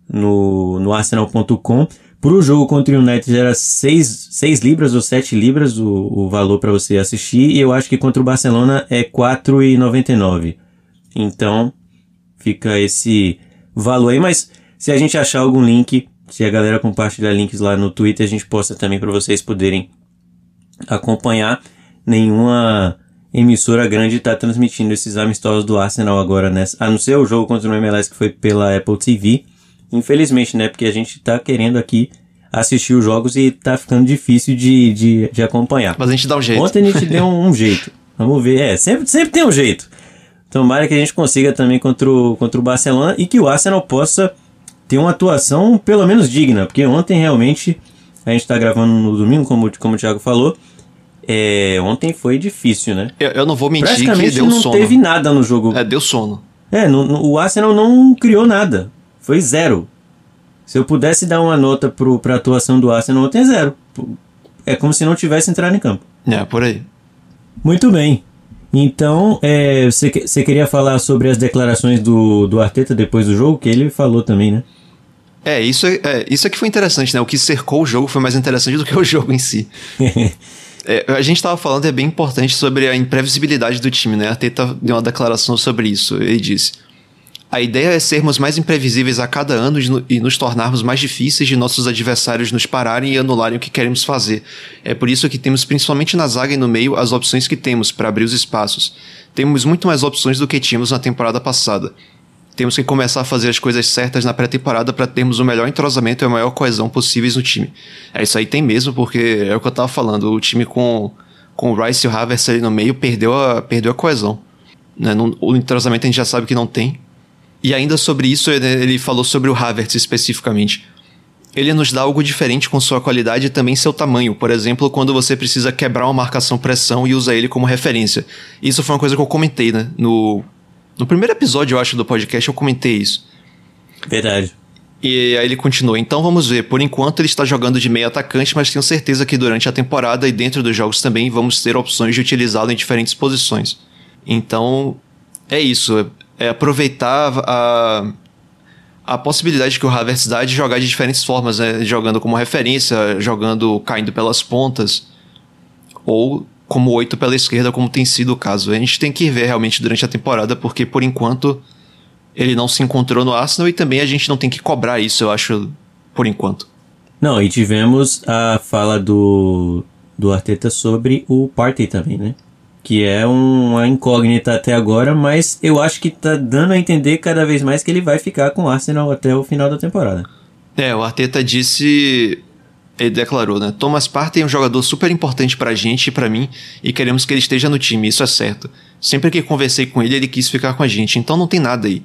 no, no Arsenal.com. Para o jogo contra o United era 6, 6 libras ou 7 libras o, o valor para você assistir. E eu acho que contra o Barcelona é 4,99. Então fica esse valor aí. Mas se a gente achar algum link se a galera compartilhar links lá no Twitter, a gente posta também para vocês poderem acompanhar. Nenhuma emissora grande está transmitindo esses amistosos do Arsenal agora, nessa, a não ser o jogo contra o MLS que foi pela Apple TV. Infelizmente, né? Porque a gente está querendo aqui assistir os jogos e tá ficando difícil de, de, de acompanhar. Mas a gente dá um jeito. Ontem a gente deu um, um jeito. Vamos ver. É, sempre, sempre tem um jeito. Tomara que a gente consiga também contra o, contra o Barcelona e que o Arsenal possa ter uma atuação pelo menos digna, porque ontem realmente a gente está gravando no domingo, como, como o Thiago falou. É, ontem foi difícil, né? Eu, eu não vou mentir que deu não sono. teve nada no jogo. É, deu sono. É, no, no, o Arsenal não criou nada. Foi zero. Se eu pudesse dar uma nota pro, pra atuação do Arsenal ontem, é zero. É como se não tivesse entrado em campo. É, por aí. Muito bem. Então, é, você, você queria falar sobre as declarações do, do Arteta depois do jogo? Que ele falou também, né? É, isso é, é, isso é que foi interessante, né? O que cercou o jogo foi mais interessante do que o jogo em si. é, a gente estava falando, é bem importante, sobre a imprevisibilidade do time, né? A Teta deu uma declaração sobre isso. Ele disse: A ideia é sermos mais imprevisíveis a cada ano e nos tornarmos mais difíceis de nossos adversários nos pararem e anularem o que queremos fazer. É por isso que temos, principalmente na zaga e no meio, as opções que temos para abrir os espaços. Temos muito mais opções do que tínhamos na temporada passada. Temos que começar a fazer as coisas certas na pré-temporada para termos o melhor entrosamento e a maior coesão possíveis no time. É isso aí tem mesmo, porque é o que eu tava falando, o time com, com o Rice e o Havertz ali no meio perdeu a, perdeu a coesão. Né? o entrosamento a gente já sabe que não tem. E ainda sobre isso, ele, falou sobre o Havertz especificamente. ele nos dá algo diferente com sua qualidade e também seu tamanho. Por exemplo, quando você precisa quebrar uma marcação pressão e usa ele como referência. Isso foi uma coisa que eu comentei, né? No, no primeiro episódio, eu acho, do podcast, eu comentei isso. Verdade. E aí ele continua. Então vamos ver. Por enquanto ele está jogando de meio atacante, mas tenho certeza que durante a temporada e dentro dos jogos também vamos ter opções de utilizá-lo em diferentes posições. Então é isso. É aproveitar a a possibilidade que o Havertz dá de jogar de diferentes formas, né? jogando como referência, jogando caindo pelas pontas, ou como oito pela esquerda, como tem sido o caso. A gente tem que ver realmente durante a temporada, porque por enquanto ele não se encontrou no Arsenal e também a gente não tem que cobrar isso, eu acho, por enquanto. Não, e tivemos a fala do, do Arteta sobre o Partey também, né? Que é uma incógnita até agora, mas eu acho que tá dando a entender cada vez mais que ele vai ficar com o Arsenal até o final da temporada. É, o Arteta disse, ele declarou, né? Thomas Partey é um jogador super importante pra gente e pra mim e queremos que ele esteja no time, isso é certo. Sempre que conversei com ele, ele quis ficar com a gente, então não tem nada aí.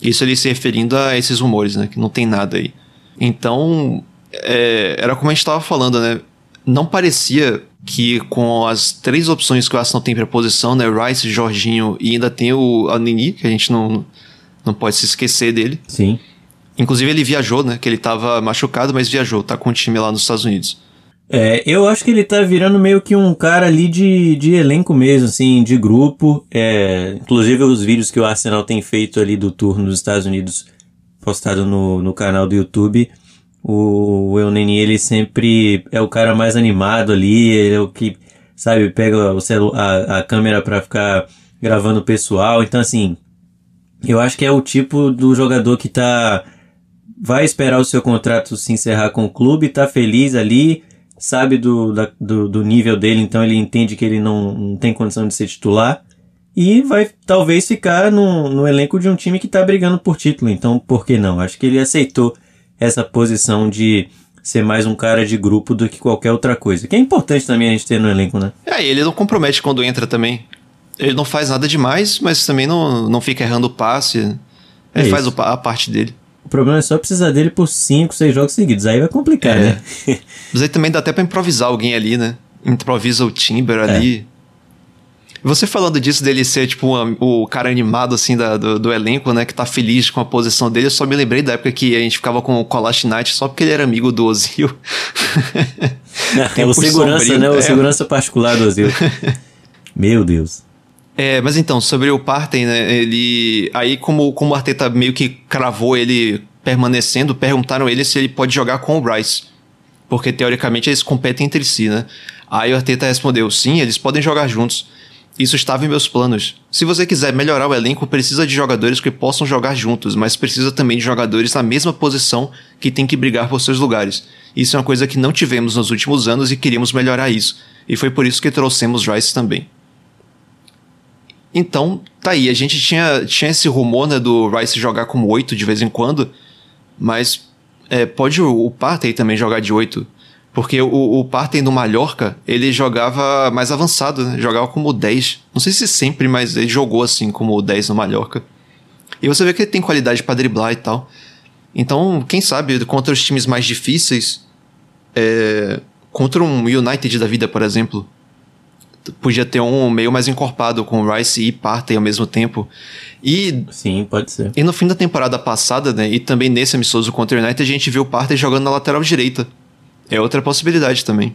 Isso ele se referindo a esses rumores, né? Que não tem nada aí. Então, é, era como a gente tava falando, né? Não parecia que com as três opções que o Arsenal tem para posição, né, Rice, Jorginho e ainda tem o Anini, que a gente não, não pode se esquecer dele. Sim. Inclusive ele viajou, né, que ele tava machucado, mas viajou, tá com o time lá nos Estados Unidos. É, eu acho que ele tá virando meio que um cara ali de, de elenco mesmo, assim, de grupo. É, inclusive os vídeos que o Arsenal tem feito ali do tour nos Estados Unidos, postado no, no canal do YouTube, o Euneni, ele sempre é o cara mais animado ali, ele é o que, sabe, pega o celu a, a câmera para ficar gravando o pessoal. Então, assim, eu acho que é o tipo do jogador que tá. Vai esperar o seu contrato se encerrar com o clube, tá feliz ali, sabe do, da, do, do, nível dele, então ele entende que ele não, não tem condição de ser titular. E vai talvez ficar no, no elenco de um time que tá brigando por título. Então, por que não? Acho que ele aceitou essa posição de ser mais um cara de grupo do que qualquer outra coisa. Que é importante também a gente ter no elenco, né? É, ele não compromete quando entra também. Ele não faz nada demais, mas também não, não fica errando o passe. Ele é faz o, a parte dele. O problema é só precisar dele por 5, 6 jogos seguidos. Aí vai complicar, é. né? mas aí também dá até pra improvisar alguém ali, né? Improvisa o Timber é. ali. Você falando disso dele ser, tipo, o cara animado, assim, da, do, do, elenco, né? Que tá feliz com a posição dele. Eu só me lembrei da época que a gente ficava com o Kolash Knight só porque ele era amigo do Ozil. é, o segurança, sombrio, né? O é. segurança particular do Ozil. Meu Deus. É, mas então, sobre o Parten, né? Ele... Aí, como, como o Arteta meio que cravou ele permanecendo, perguntaram ele se ele pode jogar com o Rice. Porque, teoricamente, eles competem entre si, né? Aí o Arteta respondeu, sim, eles podem jogar juntos. Isso estava em meus planos. Se você quiser melhorar o elenco, precisa de jogadores que possam jogar juntos, mas precisa também de jogadores na mesma posição que tem que brigar por seus lugares. Isso é uma coisa que não tivemos nos últimos anos e queríamos melhorar isso. E foi por isso que trouxemos Rice também. Então, tá aí. A gente tinha, tinha esse rumor né, do Rice jogar como 8 de vez em quando, mas é, pode o, Partey também jogar de 8. Porque o, o Parten no Mallorca, ele jogava mais avançado, né? Jogava como 10. Não sei se sempre, mas ele jogou assim como 10 no Mallorca. E você vê que ele tem qualidade para driblar e tal. Então, quem sabe, contra os times mais difíceis, é, contra um United da vida, por exemplo, podia ter um meio mais encorpado com Rice e Partey ao mesmo tempo. E Sim, pode ser. E no fim da temporada passada, né, e também nesse amistoso contra o United, a gente viu o Partey jogando na lateral direita. É outra possibilidade também.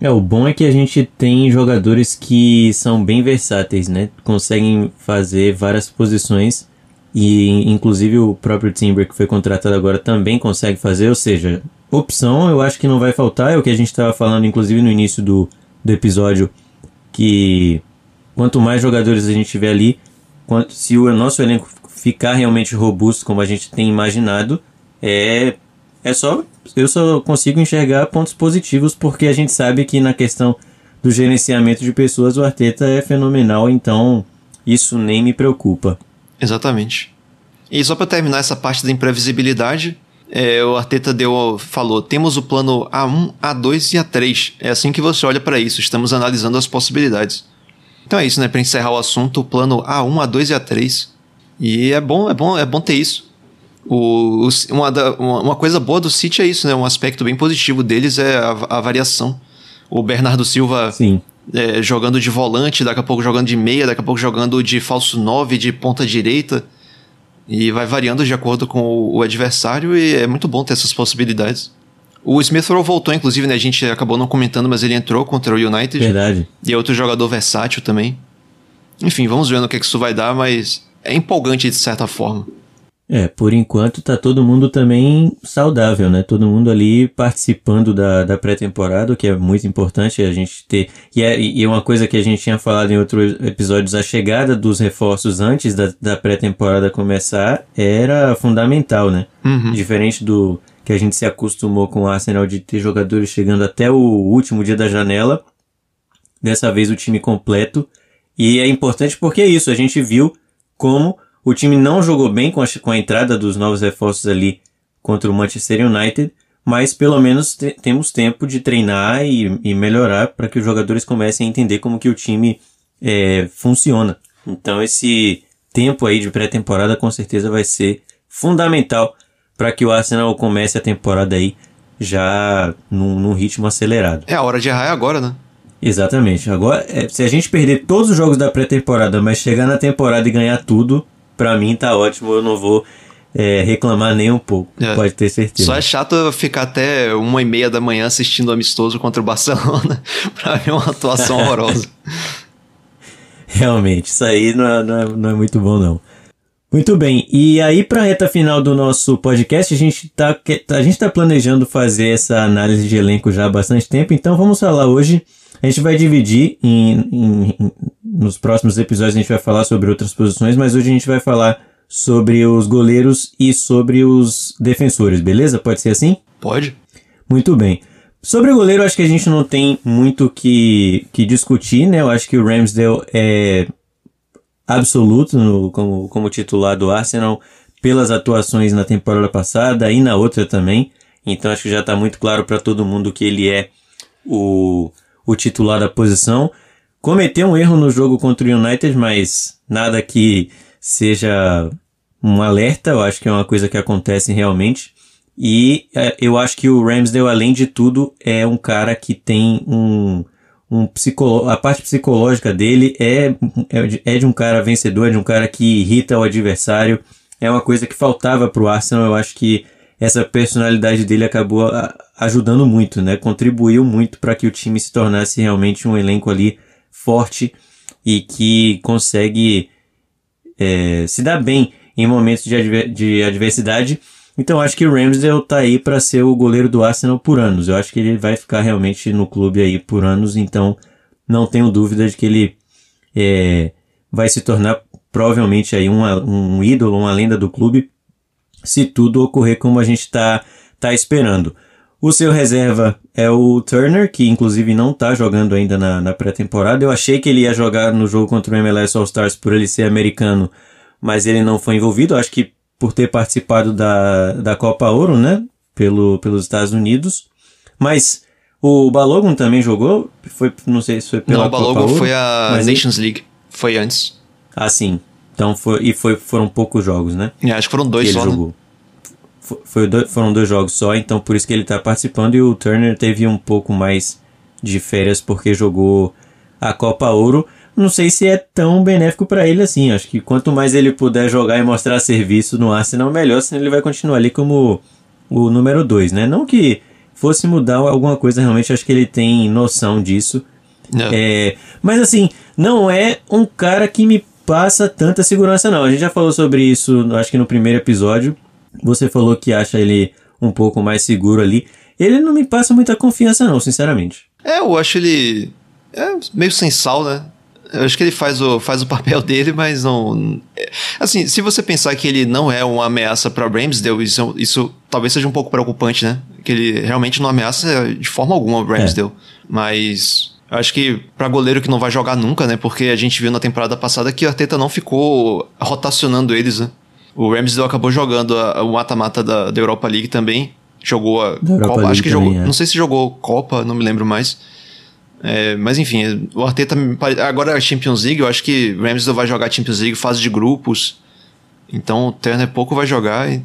É, o bom é que a gente tem jogadores que são bem versáteis, né? Conseguem fazer várias posições e inclusive o próprio Timber que foi contratado agora também consegue fazer, ou seja, opção eu acho que não vai faltar, é o que a gente estava falando inclusive no início do, do episódio, que quanto mais jogadores a gente tiver ali, quanto, se o nosso elenco ficar realmente robusto como a gente tem imaginado, é, é só eu só consigo enxergar pontos positivos porque a gente sabe que na questão do gerenciamento de pessoas o Arteta é fenomenal, então isso nem me preocupa. Exatamente. E só para terminar essa parte da imprevisibilidade, é, o Arteta deu, falou: temos o plano A1, A2 e A3. É assim que você olha para isso, estamos analisando as possibilidades. Então é isso, né? Para encerrar o assunto, o plano A1, A2 e A3. E é bom, é bom, é bom ter isso. O, o- uma, da- uma, uma coisa boa do City é isso, né? Um aspecto bem positivo deles é a, a variação. O Bernardo Silva é, jogando de volante, daqui a pouco jogando de meia, daqui a pouco jogando de falso 9, de ponta direita. E vai variando de acordo com o, o adversário e é muito bom ter essas possibilidades. O Smith Rowe voltou, inclusive, né? A gente acabou não comentando, mas ele entrou contra o United. Verdade. E é outro jogador versátil também. Enfim, vamos ver no que, que isso vai dar, mas é empolgante de certa forma. É, por enquanto tá todo mundo também saudável, né? Todo mundo ali participando da, da pré-temporada, o que é muito importante a gente ter. E é, e é uma coisa que a gente tinha falado em outros episódios, a chegada dos reforços antes da, da pré-temporada começar era fundamental, né? Diferente do que a gente se acostumou com o Arsenal de ter jogadores chegando até o último dia da janela. Dessa vez o time completo. E é importante porque é isso, a gente viu como o time não jogou bem com a, com a entrada dos novos reforços ali contra o Manchester United, mas pelo menos te- temos tempo de treinar e, e melhorar para que os jogadores comecem a entender como que o time é, funciona. Então esse tempo aí de pré-temporada com certeza vai ser fundamental para que o Arsenal comece a temporada aí já num, num ritmo acelerado. É a hora de errar é agora, né? Exatamente. Agora, é, se a gente perder todos os jogos da pré-temporada, mas chegar na temporada e ganhar tudo, pra mim tá ótimo. Eu não vou é, reclamar nem um pouco. É. Pode ter certeza. Só é chato ficar até uma e meia da manhã assistindo o amistoso contra o Barcelona pra ver uma atuação horrorosa. Realmente, isso aí não é, não é- não é muito bom, não. Muito bem, e aí pra reta final do nosso podcast, a gente tá, que- a gente tá planejando fazer essa análise de elenco já há bastante tempo, então vamos falar hoje. A gente vai dividir em- em- nos próximos episódios a gente vai falar sobre outras posições, mas hoje a gente vai falar sobre os goleiros e sobre os defensores, beleza? Pode ser assim? Pode? Muito bem. Sobre o goleiro, acho que a gente não tem muito o que, que discutir, né? Eu acho que o Ramsdale é absoluto no- como, como titular do Arsenal pelas atuações na temporada passada e na outra também. Então acho que já está muito claro para todo mundo que ele é o, o titular da posição. Cometeu um erro no jogo contra o United, mas nada que seja um alerta. Eu acho que é uma coisa que acontece realmente. E é, eu acho que o Ramsdale, além de tudo, é um cara que tem um, um psicolo... a parte psicológica dele é, é de- é um cara vencedor, é de um cara que irrita o adversário. É uma coisa que faltava pro Arsenal. Eu acho que essa personalidade dele acabou ajudando muito, né? Contribuiu muito para que o time se tornasse realmente um elenco ali forte e que consegue é, se dar bem em momentos de, adver- de adversidade. Então acho que o Ramsdale tá aí para ser o goleiro do Arsenal por anos. Eu acho que ele vai ficar realmente no clube aí por anos, então não tenho dúvida de que ele é, vai se tornar provavelmente aí um, um ídolo, uma lenda do clube, se tudo ocorrer como a gente tá, tá esperando. O seu reserva é o Turner, que inclusive não tá jogando ainda na, na pré-temporada. Eu achei que ele ia jogar no jogo contra o MLS All Stars por ele ser americano, mas ele não foi envolvido. Eu acho que por ter participado da, da Copa Ouro, né? Pelo, pelos Estados Unidos. Mas o Balogun também jogou? Foi, não sei se foi pela Não, o Copa Balogun Ouro, foi a mas Nations League. Foi antes. Ah, sim. Então foi, e foi, foram poucos jogos, né? É, acho que foram que dois ele só. né? jogou. Fo- Foi foram dois jogos só, então por isso que ele tá participando. E o Turner teve um pouco mais de férias porque jogou a Copa Ouro. Não sei se é tão benéfico para ele assim. Acho que quanto mais ele puder jogar e mostrar serviço no Arsenal, melhor, senão ele vai continuar ali como o número 2, né? Não que fosse mudar alguma coisa, realmente acho que ele tem noção disso. É. É, mas assim, não é um cara que me passa tanta segurança, não. A gente já falou sobre isso, acho que no primeiro episódio. Você falou que acha ele um pouco mais seguro ali. Ele não me passa muita confiança, não, sinceramente. É, eu acho ele é meio sem sal, né? Eu acho que ele faz o, faz o papel dele, mas não. é, Assim, se você pensar que ele não é uma ameaça para Ramsdale, isso, isso talvez seja um pouco preocupante, né? Que ele realmente não ameaça de forma alguma o Ramsdale. Mas eu acho que para goleiro que não vai jogar nunca, né? Porque a gente viu na temporada passada que o Arteta não ficou rotacionando eles, né? O Ramsdale acabou jogando a- o mata-mata da, da Europa League também. Jogou a Da Copa, acho que jogou. é. Não sei se jogou Copa, não me lembro mais. É, mas enfim, o Arteta agora a Champions League, eu acho que Ramsdale vai jogar Champions League fase de grupos. Então o Turner pouco vai jogar. e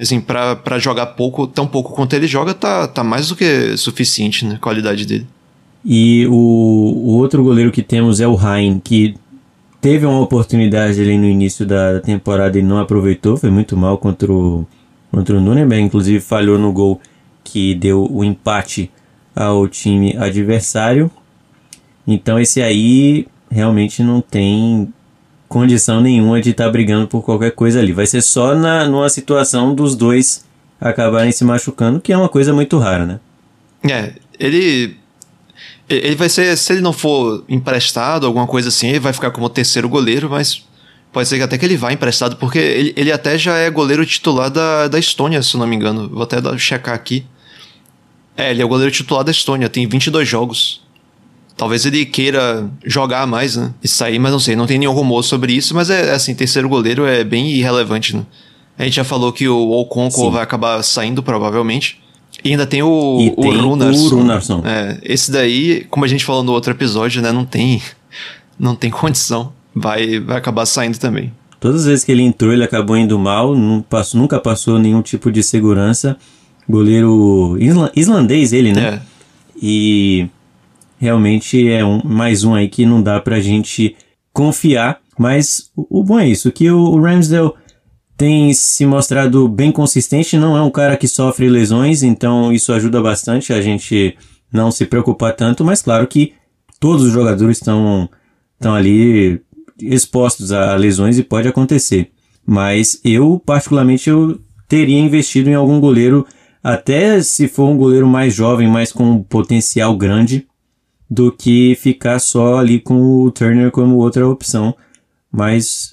Assim, pra, pra jogar pouco, tão pouco quanto ele joga, tá, tá mais do que suficiente, né? A qualidade dele. E o, o outro goleiro que temos é o Rain, que teve uma oportunidade ali no início da temporada e não aproveitou, foi muito mal contra o, contra o Nuremberg, inclusive falhou no gol que deu o empate ao time adversário. Então esse aí realmente não tem condição nenhuma de estar tá brigando por qualquer coisa ali. Vai ser só na, numa situação dos dois acabarem se machucando, que é uma coisa muito rara, né? É, ele ele vai ser, se ele não for emprestado, alguma coisa assim, ele vai ficar como terceiro goleiro, mas pode ser que até que ele vá emprestado, porque ele, ele até já é goleiro titular da, da Estônia, se não me engano. Vou até dar, checar aqui. É, ele é o goleiro titular da Estônia, tem 22 jogos. Talvez ele queira jogar mais, né? E sair, mas não sei, não tem nenhum rumor sobre isso, mas é assim, terceiro goleiro é bem irrelevante, né? A gente já falou que o Okonko vai acabar saindo, provavelmente. E ainda tem o, e o tem Runarsson. O Runarsson. É, esse daí, como a gente falou no outro episódio, né? Não tem, não tem condição. Vai, vai acabar saindo também. Todas as vezes que ele entrou, ele acabou indo mal. Não passou, nunca passou nenhum tipo de segurança. Goleiro islandês ele, né? É. E realmente é um, mais um aí que não dá pra gente confiar. Mas o, o bom é isso, que o, o Ramsdale tem se mostrado bem consistente, não é um cara que sofre lesões, então isso ajuda bastante a gente não se preocupar tanto, mas claro que todos os jogadores estão, estão ali expostos a lesões e pode acontecer. Mas eu, particularmente, eu teria investido em algum goleiro, até se for um goleiro mais jovem, mais com um potencial grande, do que ficar só ali com o Turner como outra opção. Mas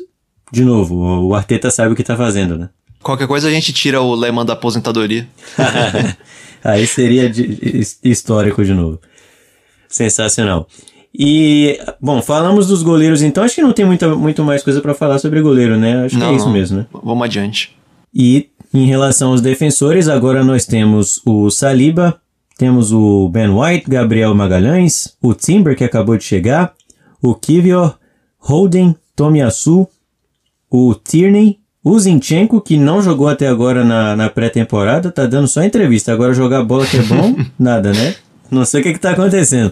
de novo, o Arteta sabe o que tá fazendo, né? Qualquer coisa a gente tira o Lehman da aposentadoria. Aí seria de, histórico de novo. Sensacional. E, bom, falamos dos goleiros, então acho que não tem muita, muito mais coisa para falar sobre goleiro, né? Acho não, que é isso não. mesmo, né? Vamos adiante. E em relação aos defensores, agora nós temos o Saliba, temos o Ben White, Gabriel Magalhães, o Timber que acabou de chegar, o Kivior, Holden, Tomiyasu, o Tierney, o Zinchenko, que não jogou até agora na, na pré-temporada, tá dando só entrevista. Agora jogar bola que é bom, nada, né? Não sei o que, que tá acontecendo.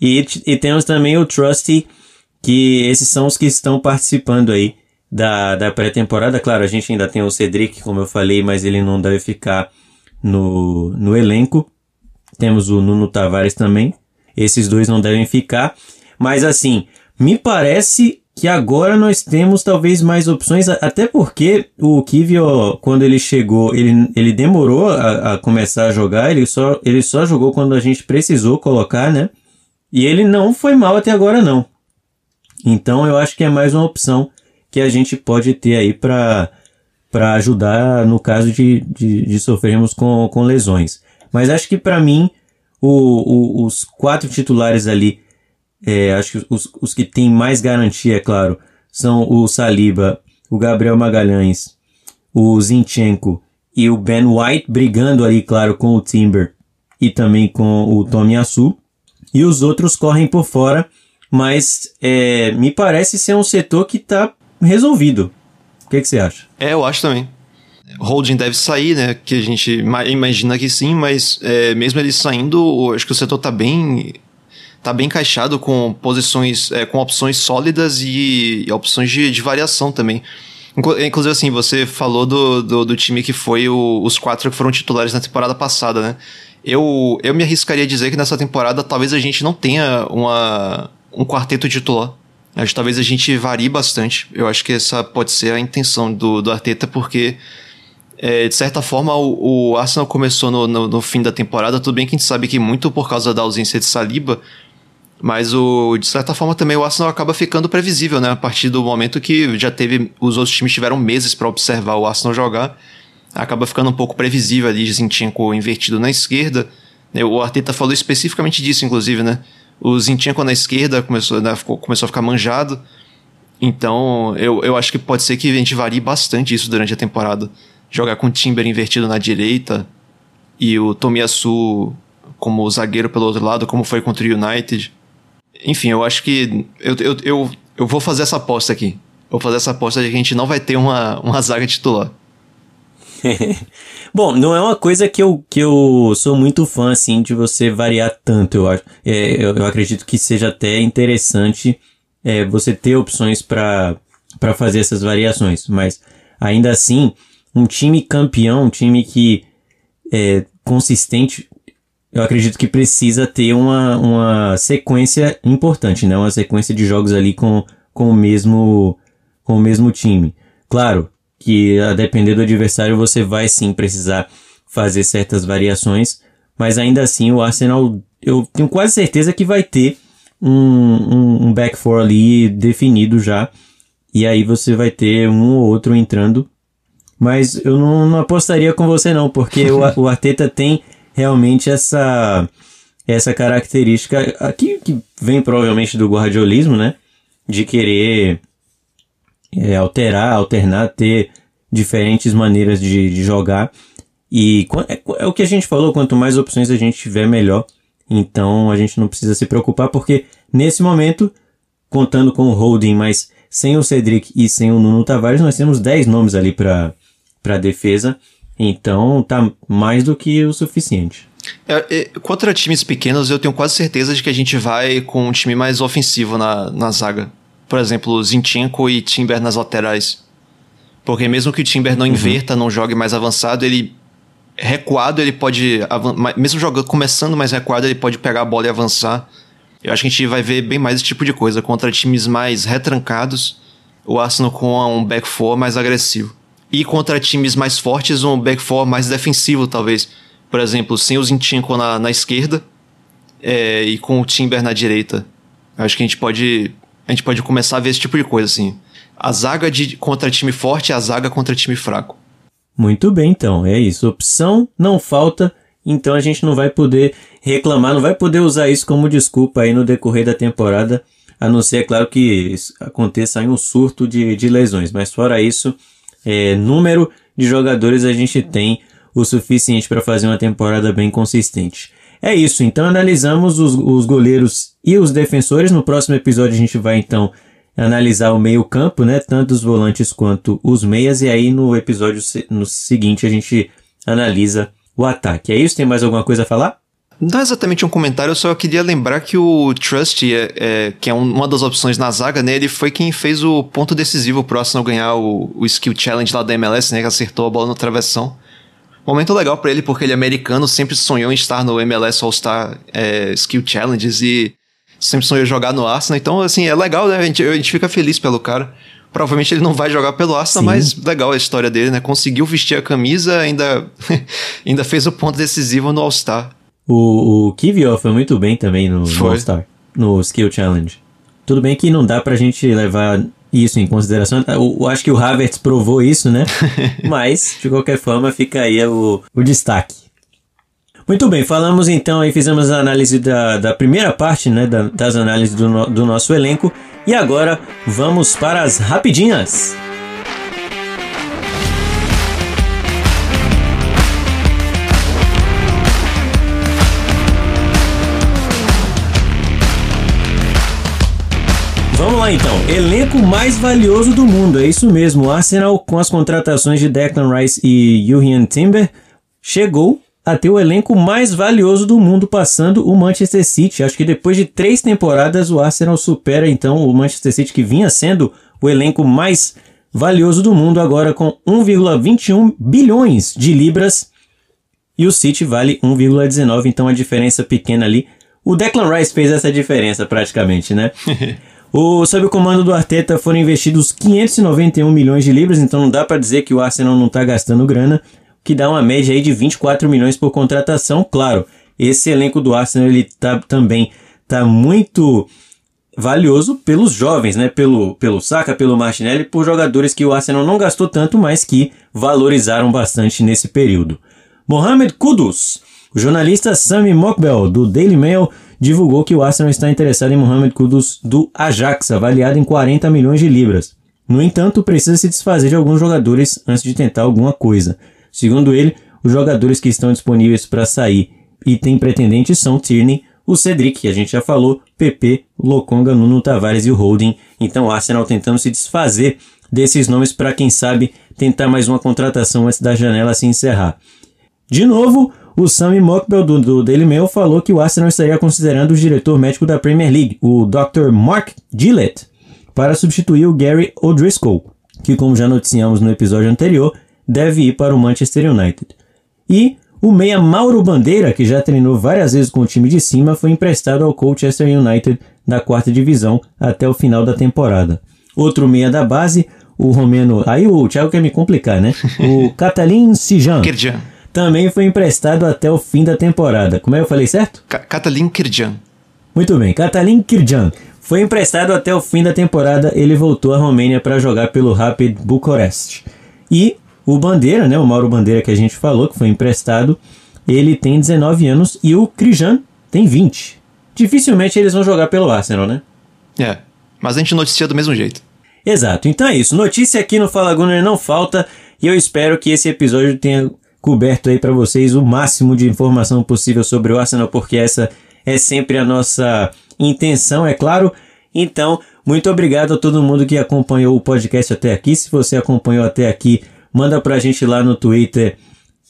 E, e temos também o Trusty, que esses são os que estão participando aí da, da pré-temporada. Claro, a gente ainda tem o Cedric, como eu falei, mas ele não deve ficar no, no elenco. Temos o Nuno Tavares também. Esses dois não devem ficar. Mas assim, me parece que agora nós temos talvez mais opções, até porque o Kivio, quando ele chegou, ele, ele demorou a, a, começar a jogar, ele só, ele só jogou quando a gente precisou colocar, né? E ele não foi mal até agora, não. Então eu acho que é mais uma opção que a gente pode ter aí para ajudar no caso de, de, de, sofrermos com, com lesões. Mas acho que para mim, o, o, os quatro titulares ali é, acho que os, os que têm mais garantia, é claro, são o Saliba, o Gabriel Magalhães, o Zinchenko e o Ben White, brigando ali, claro, com o Timber e também com o Tomiyasu. E os outros correm por fora, mas é, me parece ser um setor que está resolvido. O que, que você acha? É, eu acho também. Holding deve sair, né? Que a gente imagina que sim, mas é, mesmo ele saindo, acho que o setor está bem tá bem encaixado com posições, é, com opções sólidas e, e opções de, de, variação também. Inclusive, assim, você falou do, do, do time que foi o, os quatro que foram titulares na temporada passada, né? Eu, eu me arriscaria a dizer que nessa temporada talvez a gente não tenha uma, um quarteto titular. Acho talvez a gente varie bastante. Eu acho que essa pode ser a intenção do, do Arteta, porque é, de certa forma, o, o Arsenal começou no, no, no, fim da temporada. Tudo bem que a gente sabe que muito por causa da ausência de Saliba, mas o, de certa forma também o Arsenal acaba ficando previsível, né? A partir do momento que já teve. Os outros times tiveram meses para observar o Arsenal jogar. Acaba ficando um pouco previsível ali, Zinchenko invertido na esquerda. Né? O Arteta falou especificamente disso, inclusive, né? O Zinchenko na esquerda começou, né, começou a ficar manjado. Então, eu, eu acho que pode ser que a gente varie bastante isso durante a temporada. Jogar com o Timber invertido na direita e o Tomiyasu como zagueiro pelo outro lado, como foi contra o United. Enfim, eu acho que eu, eu, eu, eu vou fazer essa aposta aqui. Vou fazer essa aposta de que a gente não vai ter uma, uma zaga titular. Bom, não é uma coisa que eu, que eu sou muito fã, assim, de você variar tanto, eu acho. É, eu, eu acredito que seja até interessante é, você ter opções para fazer essas variações, mas ainda assim, um time campeão, um time que é consistente, eu acredito que precisa ter uma, uma sequência importante, né? Uma sequência de jogos ali com, com o mesmo com o mesmo time. Claro que a depender do adversário você vai sim precisar fazer certas variações, mas ainda assim o Arsenal eu tenho quase certeza que vai ter um, um, um back four ali definido já e aí você vai ter um ou outro entrando, mas eu não, não apostaria com você não, porque o, o Arteta tem realmente essa essa característica aqui que vem provavelmente do guardiolismo, né? De querer é, alterar, alternar, ter diferentes maneiras de, de jogar. E é, é, o que a gente falou, quanto mais opções a gente tiver, melhor. Então a gente não precisa se preocupar, porque nesse momento, contando com o Holding, mas sem o Cedric e sem o Nuno Tavares, nós temos 10 nomes ali para a defesa. Então tá mais do que o suficiente. É, é, contra times pequenos, eu tenho quase certeza de que a gente vai com um time mais ofensivo na, na zaga. Por exemplo, Zinchenko e Timber nas laterais. Porque mesmo que o Timber não uhum. inverta, não jogue mais avançado, ele recuado, ele pode. Mesmo jogando, começando mais recuado, ele pode pegar a bola e avançar. Eu acho que a gente vai ver bem mais esse tipo de coisa contra times mais retrancados. O Arsenal com um back four mais agressivo. E contra times mais fortes, um back four mais defensivo, talvez. Por exemplo, sem o Zinchenko na, na esquerda é, e com o Timber na direita. Acho que a gente pode a gente pode começar a ver esse tipo de coisa, assim. A zaga de, contra time forte e a zaga contra time fraco. Muito bem, então. É isso. Opção não falta, então a gente não vai poder reclamar, não vai poder usar isso como desculpa aí no decorrer da temporada, a não ser, é claro, que aconteça aí um surto de, de lesões. Mas fora isso, é, número de jogadores a gente tem o suficiente para fazer uma temporada bem consistente. É isso, então analisamos os, os goleiros e os defensores. No próximo episódio a gente vai então analisar o meio-campo, né? Tanto os volantes quanto os meias. E aí no episódio no seguinte a gente analisa o ataque. É isso? Tem mais alguma coisa a falar? Não é exatamente um comentário, eu só queria lembrar que o Trust, é, é, que é um, uma das opções na zaga, né? Ele foi quem fez o ponto decisivo pro Arsenal ganhar o, o Skill Challenge lá da MLS, né? Que acertou a bola no travessão. Momento legal para ele, porque ele é americano, sempre sonhou em estar no MLS All-Star é, Skill Challenges e sempre sonhou em jogar no Arsenal. Então, assim, é legal, né? A gente, a gente fica feliz pelo cara. Provavelmente ele não vai jogar pelo Arsenal, Sim. mas legal a história dele, né? Conseguiu vestir a camisa, ainda, ainda fez o ponto decisivo no All-Star. O, o Kivio foi muito bem também no, no All-Star, no Skill Challenge. Tudo bem que não dá pra gente levar isso em consideração. Eu, eu acho que o Havertz provou isso, né? Mas, de qualquer forma, fica aí o, o destaque. Muito bem, falamos então e fizemos a análise da, da primeira parte, né, da, das análises do, no, do nosso elenco. E agora vamos para as rapidinhas. Então. Elenco mais valioso do mundo. É isso mesmo. O Arsenal, com as contratações de Declan Rice e Julian Timber, chegou a ter o elenco mais valioso do mundo, passando o Manchester City. Acho que depois de três temporadas, o Arsenal supera então o Manchester City, que vinha sendo o elenco mais valioso do mundo, agora com 1,21 bilhões de libras. E o City vale 1,19, então a diferença pequena ali. O Declan Rice fez essa diferença praticamente, né? O, sob o comando do Arteta foram investidos 591 milhões de libras, então não dá para dizer que o Arsenal não está gastando grana, que dá uma média aí de 24 milhões por contratação. Claro, esse elenco do Arsenal ele tá, também tá muito valioso pelos jovens, né? Pelo, pelo Saka, pelo Martinelli, por jogadores que o Arsenal não gastou tanto, mas que valorizaram bastante nesse período. Mohamed Kudus, o jornalista Sami Mokbel, do Daily Mail, divulgou que o Arsenal está interessado em Mohamed Kudus do Ajax, avaliado em 40 milhões de libras. No entanto, precisa se desfazer de alguns jogadores antes de tentar alguma coisa. Segundo ele, os jogadores que estão disponíveis para sair e têm pretendentes são Tierney, o Cedric, que a gente já falou, PP, Lokonga, Nuno Tavares e o Holding. Então o Arsenal tentando se desfazer desses nomes para quem sabe tentar mais uma contratação antes da janela se encerrar. De novo, o Sammy Mockbell do, do Daily Mail falou que o Arsenal estaria considerando o diretor médico da Premier League, o Dr. Mark Gillett, para substituir o Gary O'Driscoll, que como já noticiamos no episódio anterior, deve ir para o Manchester United. E o meia Mauro Bandeira, que já treinou várias vezes com o time de cima, foi emprestado ao Colchester United da quarta divisão até o final da temporada. Outro meia da base, o romeno. Aí o Thiago quer me complicar, né? O Catalin Sijan. Também foi emprestado até o fim da temporada. Como é que eu falei certo? Catalin Kirjan. Muito bem, Catalin Kirjan. Foi emprestado até o fim da temporada, ele voltou à Romênia para jogar pelo Rapid Bucurest. E o Bandeira, né, o Mauro Bandeira que a gente falou, que foi emprestado, ele tem 19 anos e o Krijan tem 20. Dificilmente eles vão jogar pelo Arsenal, né? É, mas a gente noticia do mesmo jeito. Exato, então é isso. Notícia aqui no Fala Gunner não falta e eu espero que esse episódio tenha coberto aí para vocês o máximo de informação possível sobre o Arsenal, porque essa é sempre a nossa intenção, é claro. Então, muito obrigado a todo mundo que acompanhou o podcast até aqui. Se você acompanhou até aqui, manda pra gente lá no Twitter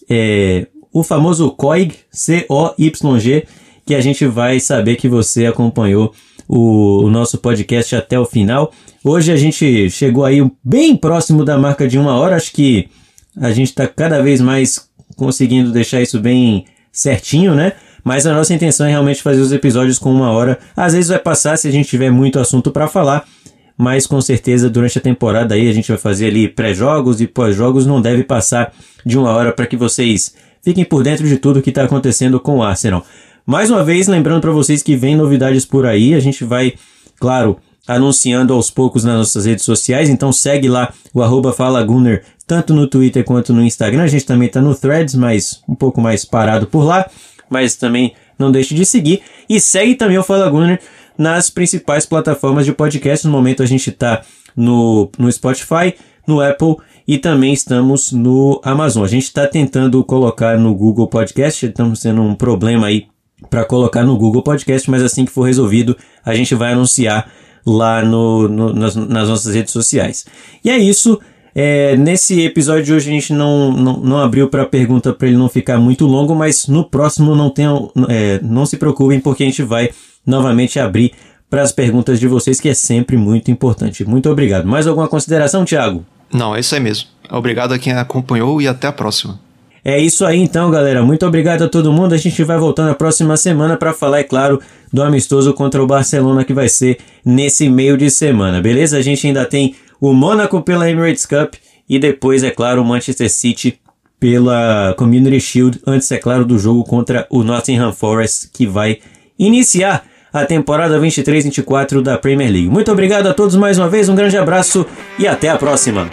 é, o famoso COIG, C-O-Y-G, que a gente vai saber que você acompanhou o, o, nosso podcast até o final. Hoje a gente chegou aí bem próximo da marca de uma hora, acho que a gente está cada vez mais conseguindo deixar isso bem certinho, né? Mas a nossa intenção é realmente fazer os episódios com uma hora. Às vezes vai passar se a gente tiver muito assunto para falar, mas com certeza durante a temporada aí a gente vai fazer ali pré-jogos e pós-jogos, não deve passar de uma hora para que vocês fiquem por dentro de tudo que está acontecendo com o Arsenal. Mais uma vez, lembrando para vocês que vem novidades por aí, a gente vai, claro, anunciando aos poucos nas nossas redes sociais, então segue lá o arroba FalaGunner, tanto no Twitter quanto no Instagram. A gente também está no Threads, mas um pouco mais parado por lá, mas também não deixe de seguir. E segue também o Fala Gunner nas principais plataformas de podcast. No momento a gente está no, no Spotify, no Apple e também estamos no Amazon. A gente está tentando colocar no Google Podcast, estamos tendo um problema aí para colocar no Google Podcast, mas assim que for resolvido, a gente vai anunciar lá no, no nas, nas, nossas redes sociais. E é isso. É, nesse episódio de hoje a gente não, não, não abriu para pergunta para ele não ficar muito longo, mas no próximo não tenham, é, não se preocupem porque a gente vai novamente abrir para as perguntas de vocês, que é sempre muito importante. Muito obrigado. Mais alguma consideração, Thiago? Não, é isso aí mesmo. Obrigado a quem acompanhou e até a próxima. É isso aí então, galera. Muito obrigado a todo mundo. A gente vai voltar na próxima semana para falar, é claro, do amistoso contra o Barcelona que vai ser nesse meio de semana, beleza? A gente ainda tem o Mônaco pela Emirates Cup e depois, é claro, o Manchester City pela Community Shield, antes, é claro, do jogo contra o Nottingham Forest que vai iniciar a temporada 23-24 da Premier League. Muito obrigado a todos mais uma vez, um grande abraço e até a próxima!